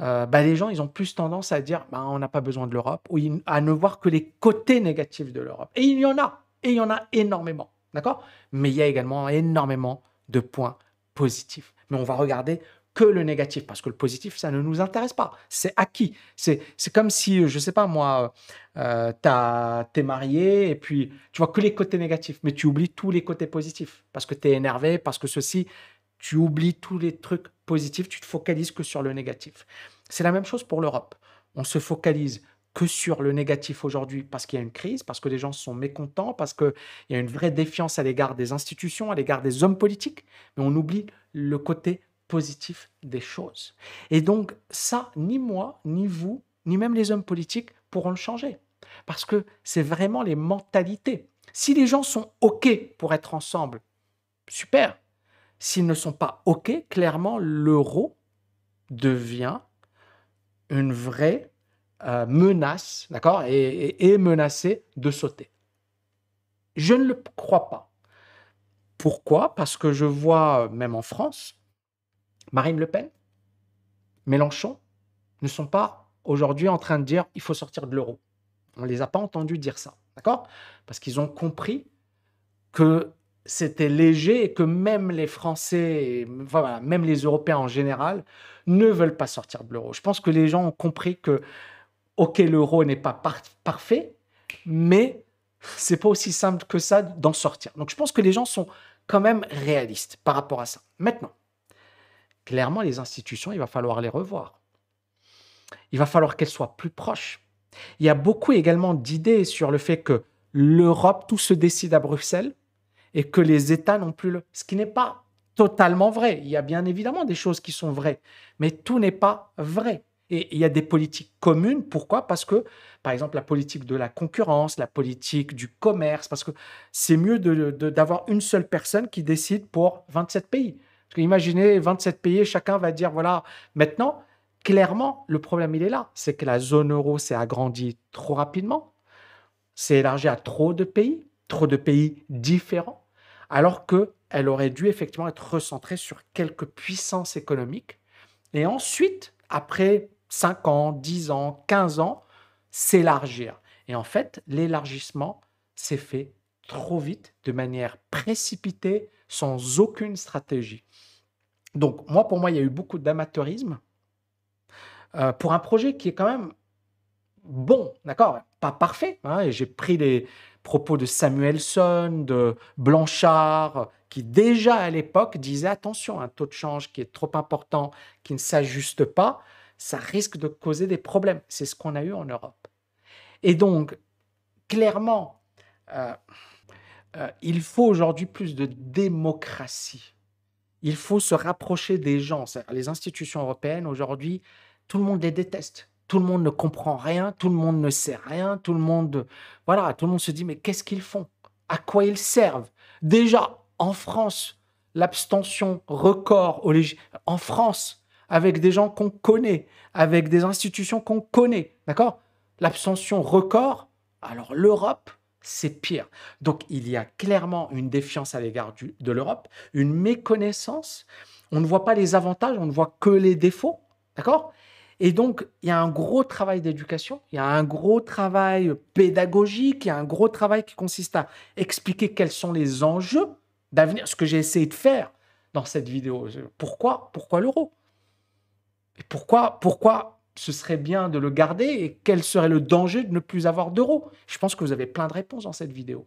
euh, bah, les gens, ils ont plus tendance à dire bah, on n'a pas besoin de l'Europe, ou à ne voir que les côtés négatifs de l'Europe. Et il y en a, et il y en a énormément, d'accord? Mais il y a également énormément de points positifs. Mais on va regarder que le négatif, parce que le positif, ça ne nous intéresse pas. C'est acquis. C'est comme si, je ne sais pas moi, euh, tu es marié et puis tu vois que les côtés négatifs, mais tu oublies tous les côtés positifs, parce que tu es énervé, parce que ceci, tu oublies tous les trucs positifs, tu te focalises que sur le négatif. C'est la même chose pour l'Europe. On se focalise que sur le négatif aujourd'hui parce qu'il y a une crise, parce que les gens sont mécontents, parce qu'il y a une vraie défiance à l'égard des institutions, à l'égard des hommes politiques, mais on oublie le côté positif des choses. Et donc ça, ni moi, ni vous, ni même les hommes politiques pourront le changer. Parce que c'est vraiment les mentalités. Si les gens sont OK pour être ensemble, super. S'ils ne sont pas OK, clairement, l'euro devient une vraie euh, menace, d'accord, et, est menacé de sauter. Je ne le crois pas. Pourquoi? Parce que je vois, même en France, Marine Le Pen, Mélenchon ne sont pas aujourd'hui en train de dire il faut sortir de l'euro. On ne les a pas entendus dire ça, d'accord? Parce qu'ils ont compris que c'était léger et que même les Français, voilà, même les Européens en général, ne veulent pas sortir de l'euro. Je pense que les gens ont compris que, ok, l'euro n'est pas parfait, mais c'est pas aussi simple que ça d'en sortir. Donc je pense que les gens sont quand même réalistes par rapport à ça. Maintenant, clairement, les institutions, il va falloir les revoir. Il va falloir qu'elles soient plus proches. Il y a beaucoup également d'idées sur le fait que l'Europe, tout se décide à Bruxelles et que les États n'ont plus le... Ce qui n'est pas totalement vrai. Il y a bien évidemment des choses qui sont vraies, mais tout n'est pas vrai. Et il y a des politiques communes. Pourquoi? Parce que, par exemple, la politique de la concurrence, la politique du commerce, parce que c'est mieux d'avoir une seule personne qui décide pour 27 pays. Imaginez 27 pays, chacun va dire, voilà, maintenant, clairement, le problème, il est là. C'est que la zone euro s'est agrandie trop rapidement, s'est élargie à trop de pays, trop de pays différents, alors qu'elle aurait dû effectivement être recentrée sur quelques puissances économiques. Et ensuite, après 5 ans, 10 ans, 15 ans, s'élargir. Et en fait, l'élargissement s'est fait trop vite, de manière précipitée, sans aucune stratégie. Donc, moi, pour moi, il y a eu beaucoup d'amateurisme euh, pour un projet qui est quand même bon, d'accord, pas parfait. Hein, et j'ai pris les propos de Samuelson, de Blanchard, qui déjà à l'époque disaient attention, un taux de change qui est trop important, qui ne s'ajuste pas, ça risque de causer des problèmes. C'est ce qu'on a eu en Europe. Et donc, clairement, euh, euh, il faut aujourd'hui plus de démocratie. Il faut se rapprocher des gens. Les institutions européennes, aujourd'hui, tout le monde les déteste. Tout le monde ne comprend rien, tout le monde ne sait rien, tout le monde, voilà, tout le monde se dit mais qu'est-ce qu'ils font? À quoi ils servent? Déjà, en France, l'abstention record au en France, avec des gens qu'on connaît, avec des institutions qu'on connaît, d'accord? L'abstention record, alors l'Europe, c'est pire. Donc il y a clairement une défiance à l'égard de l'Europe, une méconnaissance. On ne voit pas les avantages, on ne voit que les défauts. D'accord? Et donc, il y a un gros travail d'éducation, il y a un gros travail pédagogique, il y a un gros travail qui consiste à expliquer quels sont les enjeux d'avenir, ce que j'ai essayé de faire dans cette vidéo. Pourquoi? Pourquoi l'euro? Pourquoi, pourquoi ce serait bien de le garder et quel serait le danger de ne plus avoir d'euros? Je pense que vous avez plein de réponses dans cette vidéo.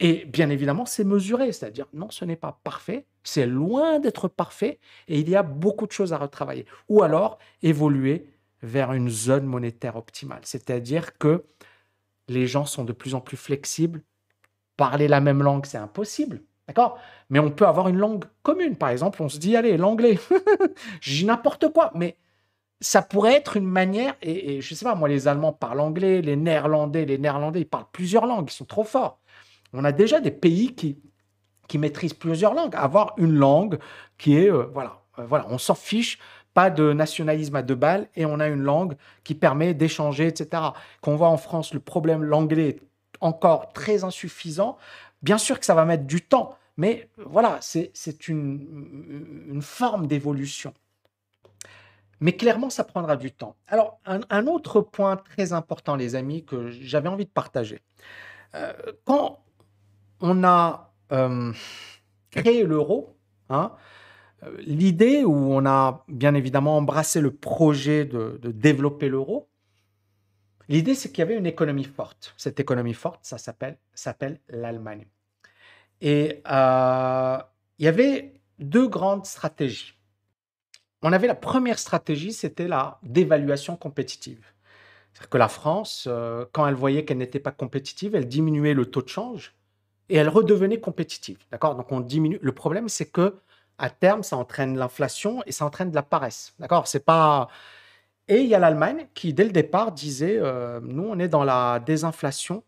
Et bien évidemment, c'est mesuré, c'est-à-dire non, ce n'est pas parfait, c'est loin d'être parfait et il y a beaucoup de choses à retravailler. Ou alors évoluer vers une zone monétaire optimale, c'est-à-dire que les gens sont de plus en plus flexibles. Parler la même langue, c'est impossible. D'accord? Mais on peut avoir une langue commune. Par exemple, on se dit, allez, l'anglais. [LAUGHS] J'ai n'importe quoi. Mais ça pourrait être une manière, et, je ne sais pas, moi, les Allemands parlent anglais, les Néerlandais, les Néerlandais, ils parlent plusieurs langues, ils sont trop forts. On a déjà des pays qui, maîtrisent plusieurs langues. Avoir une langue qui est, euh, voilà, euh, voilà, on s'en fiche, pas de nationalisme à deux balles, et on a une langue qui permet d'échanger, etc. Qu'on voit en France, le problème, l'anglais est encore très insuffisant. Bien sûr que ça va mettre du temps, mais voilà, c'est une forme d'évolution. Mais clairement, ça prendra du temps. Alors, un, autre point très important, les amis, que j'avais envie de partager. Euh, quand on a euh, créé l'euro, hein, euh, l'idée où on a bien évidemment embrassé le projet de, développer l'euro, l'idée c'est qu'il y avait une économie forte. Cette économie forte, ça s'appelle l'Allemagne. Et il y avait deux grandes stratégies on avait la première stratégie, c'était la dévaluation compétitive. C'est-à-dire que la France, euh, quand elle voyait qu'elle n'était pas compétitive, elle diminuait le taux de change et elle redevenait compétitive. D'accord? Donc on diminue. Le problème, c'est que à terme, ça entraîne l'inflation et ça entraîne de la paresse. D'accord? C'est pas. Et il y a l'Allemagne qui, dès le départ, disait euh, nous, on est dans la désinflation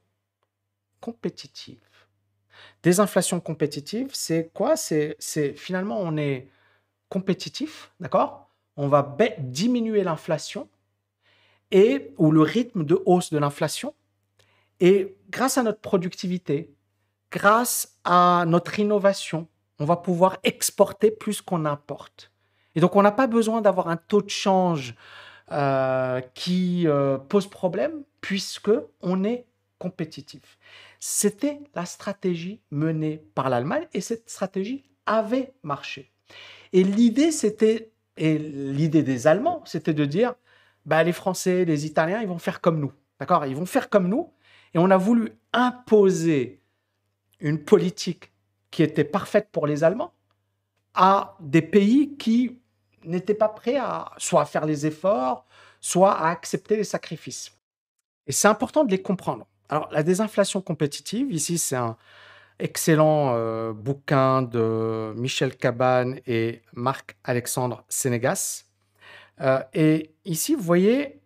compétitive. Désinflation compétitive, c'est quoi? C'est finalement, on est compétitif, d'accord? On va diminuer l'inflation et ou le rythme de hausse de l'inflation. Et grâce à notre productivité, grâce à notre innovation, on va pouvoir exporter plus qu'on importe. Et donc, on n'a pas besoin d'avoir un taux de change euh, qui euh, pose problème puisque on est compétitif. C'était la stratégie menée par l'Allemagne et cette stratégie avait marché. Et l'idée, c'était, l'idée des Allemands, c'était de dire, bah, les Français, les Italiens, ils vont faire comme nous. D'accord? Ils vont faire comme nous. Et on a voulu imposer une politique qui était parfaite pour les Allemands à des pays qui n'étaient pas prêts à soit faire les efforts, soit à accepter les sacrifices. Et c'est important de les comprendre. Alors, la désinflation compétitive, ici, c'est un, excellent euh, bouquin de Michel Cabane et Marc-Alexandre Sénégas. Euh, et ici, vous voyez,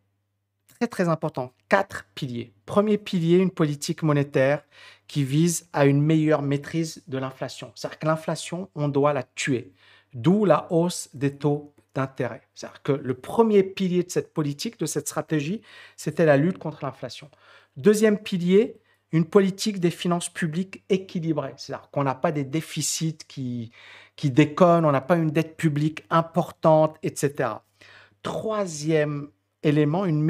très très important, quatre piliers. Premier pilier, une politique monétaire qui vise à une meilleure maîtrise de l'inflation. C'est-à-dire que l'inflation, on doit la tuer. D'où la hausse des taux d'intérêt. C'est-à-dire que le premier pilier de cette politique, de cette stratégie, c'était la lutte contre l'inflation. Deuxième pilier, une politique des finances publiques équilibrée. C'est-à-dire qu'on n'a pas des déficits qui, qui déconnent, on n'a pas une dette publique importante, etc. Troisième élément, une,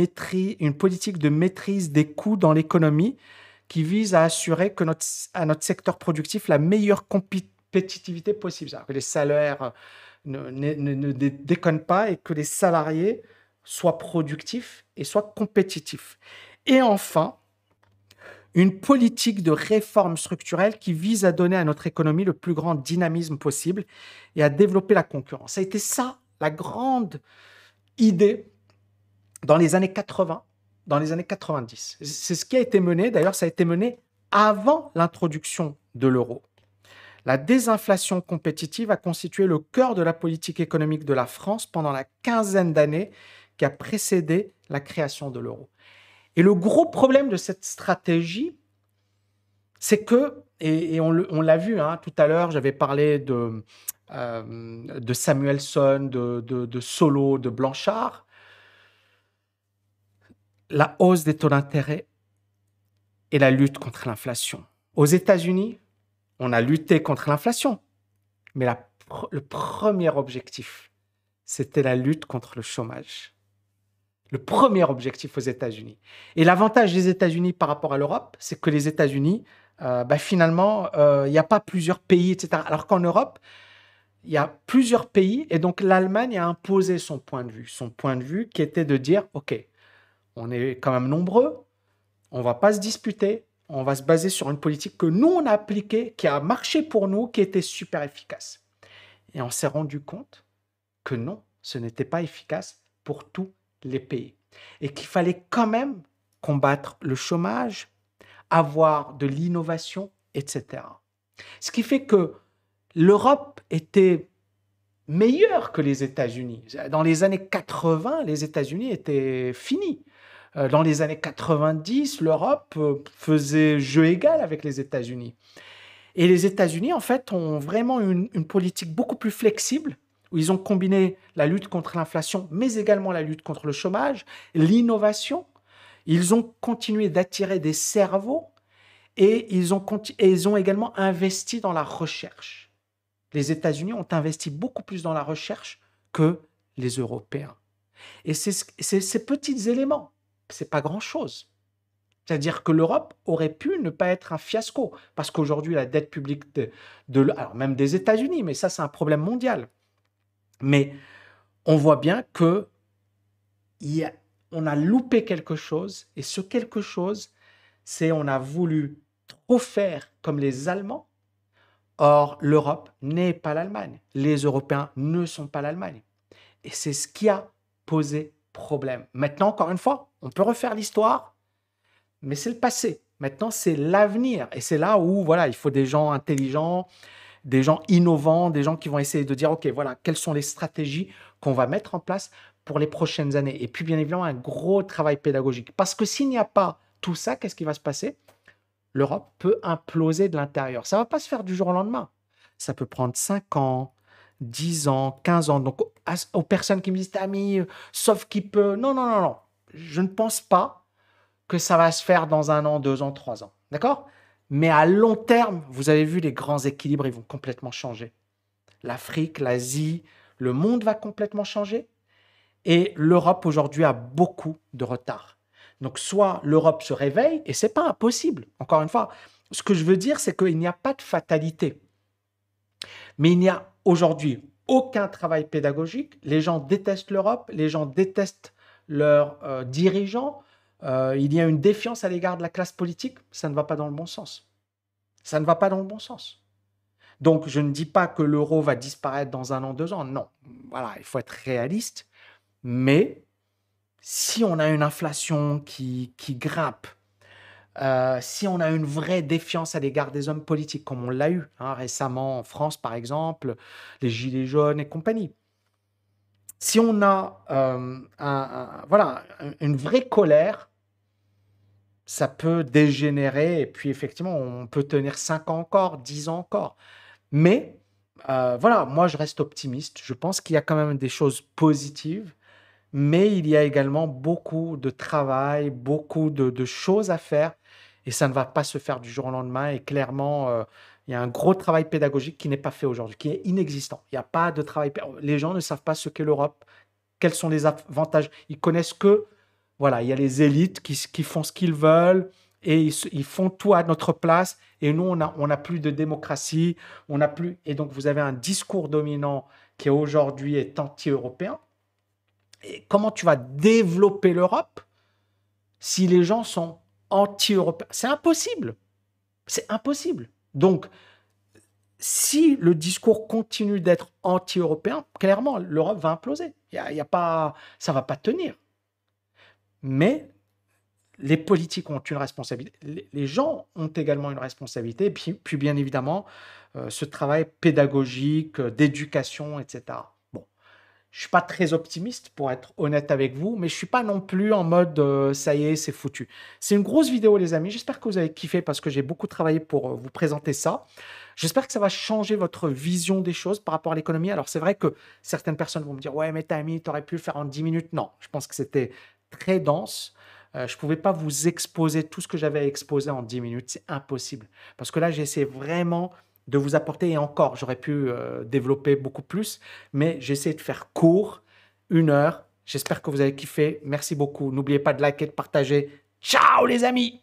politique de maîtrise des coûts dans l'économie qui vise à assurer que notre, à notre secteur productif la meilleure compétitivité possible. Que les salaires ne, ne, ne, déconnent pas et que les salariés soient productifs et soient compétitifs. Et enfin, une politique de réforme structurelle qui vise à donner à notre économie le plus grand dynamisme possible et à développer la concurrence. Ça a été ça la grande idée dans les années 80, dans les années 90. C'est ce qui a été mené, d'ailleurs ça a été mené avant l'introduction de l'euro. La désinflation compétitive a constitué le cœur de la politique économique de la France pendant la quinzaine d'années qui a précédé la création de l'euro. Et le gros problème de cette stratégie, c'est que, et, on, l'a vu hein, tout à l'heure, j'avais parlé de, euh, Samuelson, de, de Solo, de Blanchard, la hausse des taux d'intérêt et la lutte contre l'inflation. Aux États-Unis, on a lutté contre l'inflation, mais le premier objectif, c'était la lutte contre le chômage. Le premier objectif aux États-Unis. Et l'avantage des États-Unis par rapport à l'Europe, c'est que les États-Unis, euh, bah, finalement, euh, il n'y a pas plusieurs pays, etc. Alors qu'en Europe, il y a plusieurs pays, et donc l'Allemagne a imposé son point de vue. Son point de vue qui était de dire, OK, on est quand même nombreux, on va pas se disputer, on va se baser sur une politique que nous, on a appliquée, qui a marché pour nous, qui était super efficace. Et on s'est rendu compte que non, ce n'était pas efficace pour tous les pays. Et qu'il fallait quand même combattre le chômage, avoir de l'innovation, etc. Ce qui fait que l'Europe était meilleure que les États-Unis. Dans les années 80, les États-Unis étaient finis. Euh, dans les années 90, l'Europe euh, faisait jeu égal avec les États-Unis. Et les États-Unis, en fait, ont vraiment une, une, politique beaucoup plus flexible, où ils ont combiné la lutte contre l'inflation, mais également la lutte contre le chômage, l'innovation. Ils ont continué d'attirer des cerveaux et ils ont, également investi dans la recherche. Les États-Unis ont investi beaucoup plus dans la recherche que les Européens. Et c'est ces petits éléments c'est pas grand-chose. C'est-à-dire que l'Europe aurait pu ne pas être un fiasco, parce qu'aujourd'hui, la dette publique alors même des États-Unis, mais ça, c'est un problème mondial. Mais on voit bien que a, on a loupé quelque chose, et ce quelque chose, c'est on a voulu trop faire comme les Allemands. Or, l'Europe n'est pas l'Allemagne. Les Européens ne sont pas l'Allemagne. Et c'est ce qui a posé problème. Maintenant, encore une fois, on peut refaire l'histoire, mais c'est le passé. Maintenant, c'est l'avenir. Et c'est là où, voilà, il faut des gens intelligents, des gens innovants, des gens qui vont essayer de dire, OK, voilà, quelles sont les stratégies qu'on va mettre en place pour les prochaines années. Et puis, bien évidemment, un gros travail pédagogique. Parce que s'il n'y a pas tout ça, qu'est-ce qui va se passer? L'Europe peut imploser de l'intérieur. Ça ne va pas se faire du jour au lendemain. Ça peut prendre 5 ans, 10 ans, 15 ans. Donc, aux personnes qui me disent, Ami, sauf qu'il peut. Non, non, non, non. Je ne pense pas que ça va se faire dans un an, deux ans, trois ans. D'accord? Mais à long terme, vous avez vu, les grands équilibres, ils vont complètement changer. L'Afrique, l'Asie, le monde va complètement changer. Et l'Europe aujourd'hui a beaucoup de retard. Donc, soit l'Europe se réveille, et c'est pas impossible. Encore une fois, ce que je veux dire, c'est qu'il n'y a pas de fatalité. Mais il n'y a aujourd'hui aucun travail pédagogique. Les gens détestent l'Europe, les gens détestent leurs euh, dirigeants. Euh, il y a une défiance à l'égard de la classe politique. Ça ne va pas dans le bon sens. Ça ne va pas dans le bon sens. Donc, je ne dis pas que l'euro va disparaître dans un an, deux ans. Non. Voilà, il faut être réaliste. Mais si on a une inflation qui, qui grimpe, euh, si on a une vraie défiance à l'égard des hommes politiques, comme on l'a eu hein, récemment en France, par exemple, les Gilets jaunes et compagnie. Si on a euh, voilà, une vraie colère, ça peut dégénérer et puis effectivement, on peut tenir 5 ans encore, 10 ans encore. Mais euh, voilà, moi je reste optimiste. Je pense qu'il y a quand même des choses positives, mais il y a également beaucoup de travail, beaucoup de, choses à faire, et ça ne va pas se faire du jour au lendemain. Et clairement, euh, il y a un gros travail pédagogique qui n'est pas fait aujourd'hui, qui est inexistant. Il n'y a pas de travail. Les gens ne savent pas ce qu'est l'Europe, quels sont les avantages. Ils connaissent que, voilà, il y a les élites qui, font ce qu'ils veulent et ils, font tout à notre place. Et nous, on n'a a plus de démocratie, on n'a plus. Et donc, vous avez un discours dominant qui aujourd'hui est anti-européen. Comment tu vas développer l'Europe si les gens sont anti-européens? C'est impossible. C'est impossible. Donc, si le discours continue d'être anti-européen, clairement, l'Europe va imploser. Y a, ça va pas tenir. Mais les politiques ont une responsabilité, les gens ont également une responsabilité, puis, puis bien évidemment, euh, ce travail pédagogique, d'éducation, etc. Je suis pas très optimiste pour être honnête avec vous, mais je suis pas non plus en mode euh, ça y est, c'est foutu. C'est une grosse vidéo, les amis. J'espère que vous avez kiffé parce que j'ai beaucoup travaillé pour vous présenter ça. J'espère que ça va changer votre vision des choses par rapport à l'économie. Alors, c'est vrai que certaines personnes vont me dire Ouais, mais Tammy, tu aurais pu le faire en 10 minutes. Non, je pense que c'était très dense. Euh, je ne pouvais pas vous exposer tout ce que j'avais à exposer en 10 minutes. C'est impossible. Parce que là, j'ai essayé vraiment de vous apporter, et encore, j'aurais pu euh, développer beaucoup plus, mais j'ai essayé de faire court, une heure. J'espère que vous avez kiffé. Merci beaucoup. N'oubliez pas de liker, de partager. Ciao les amis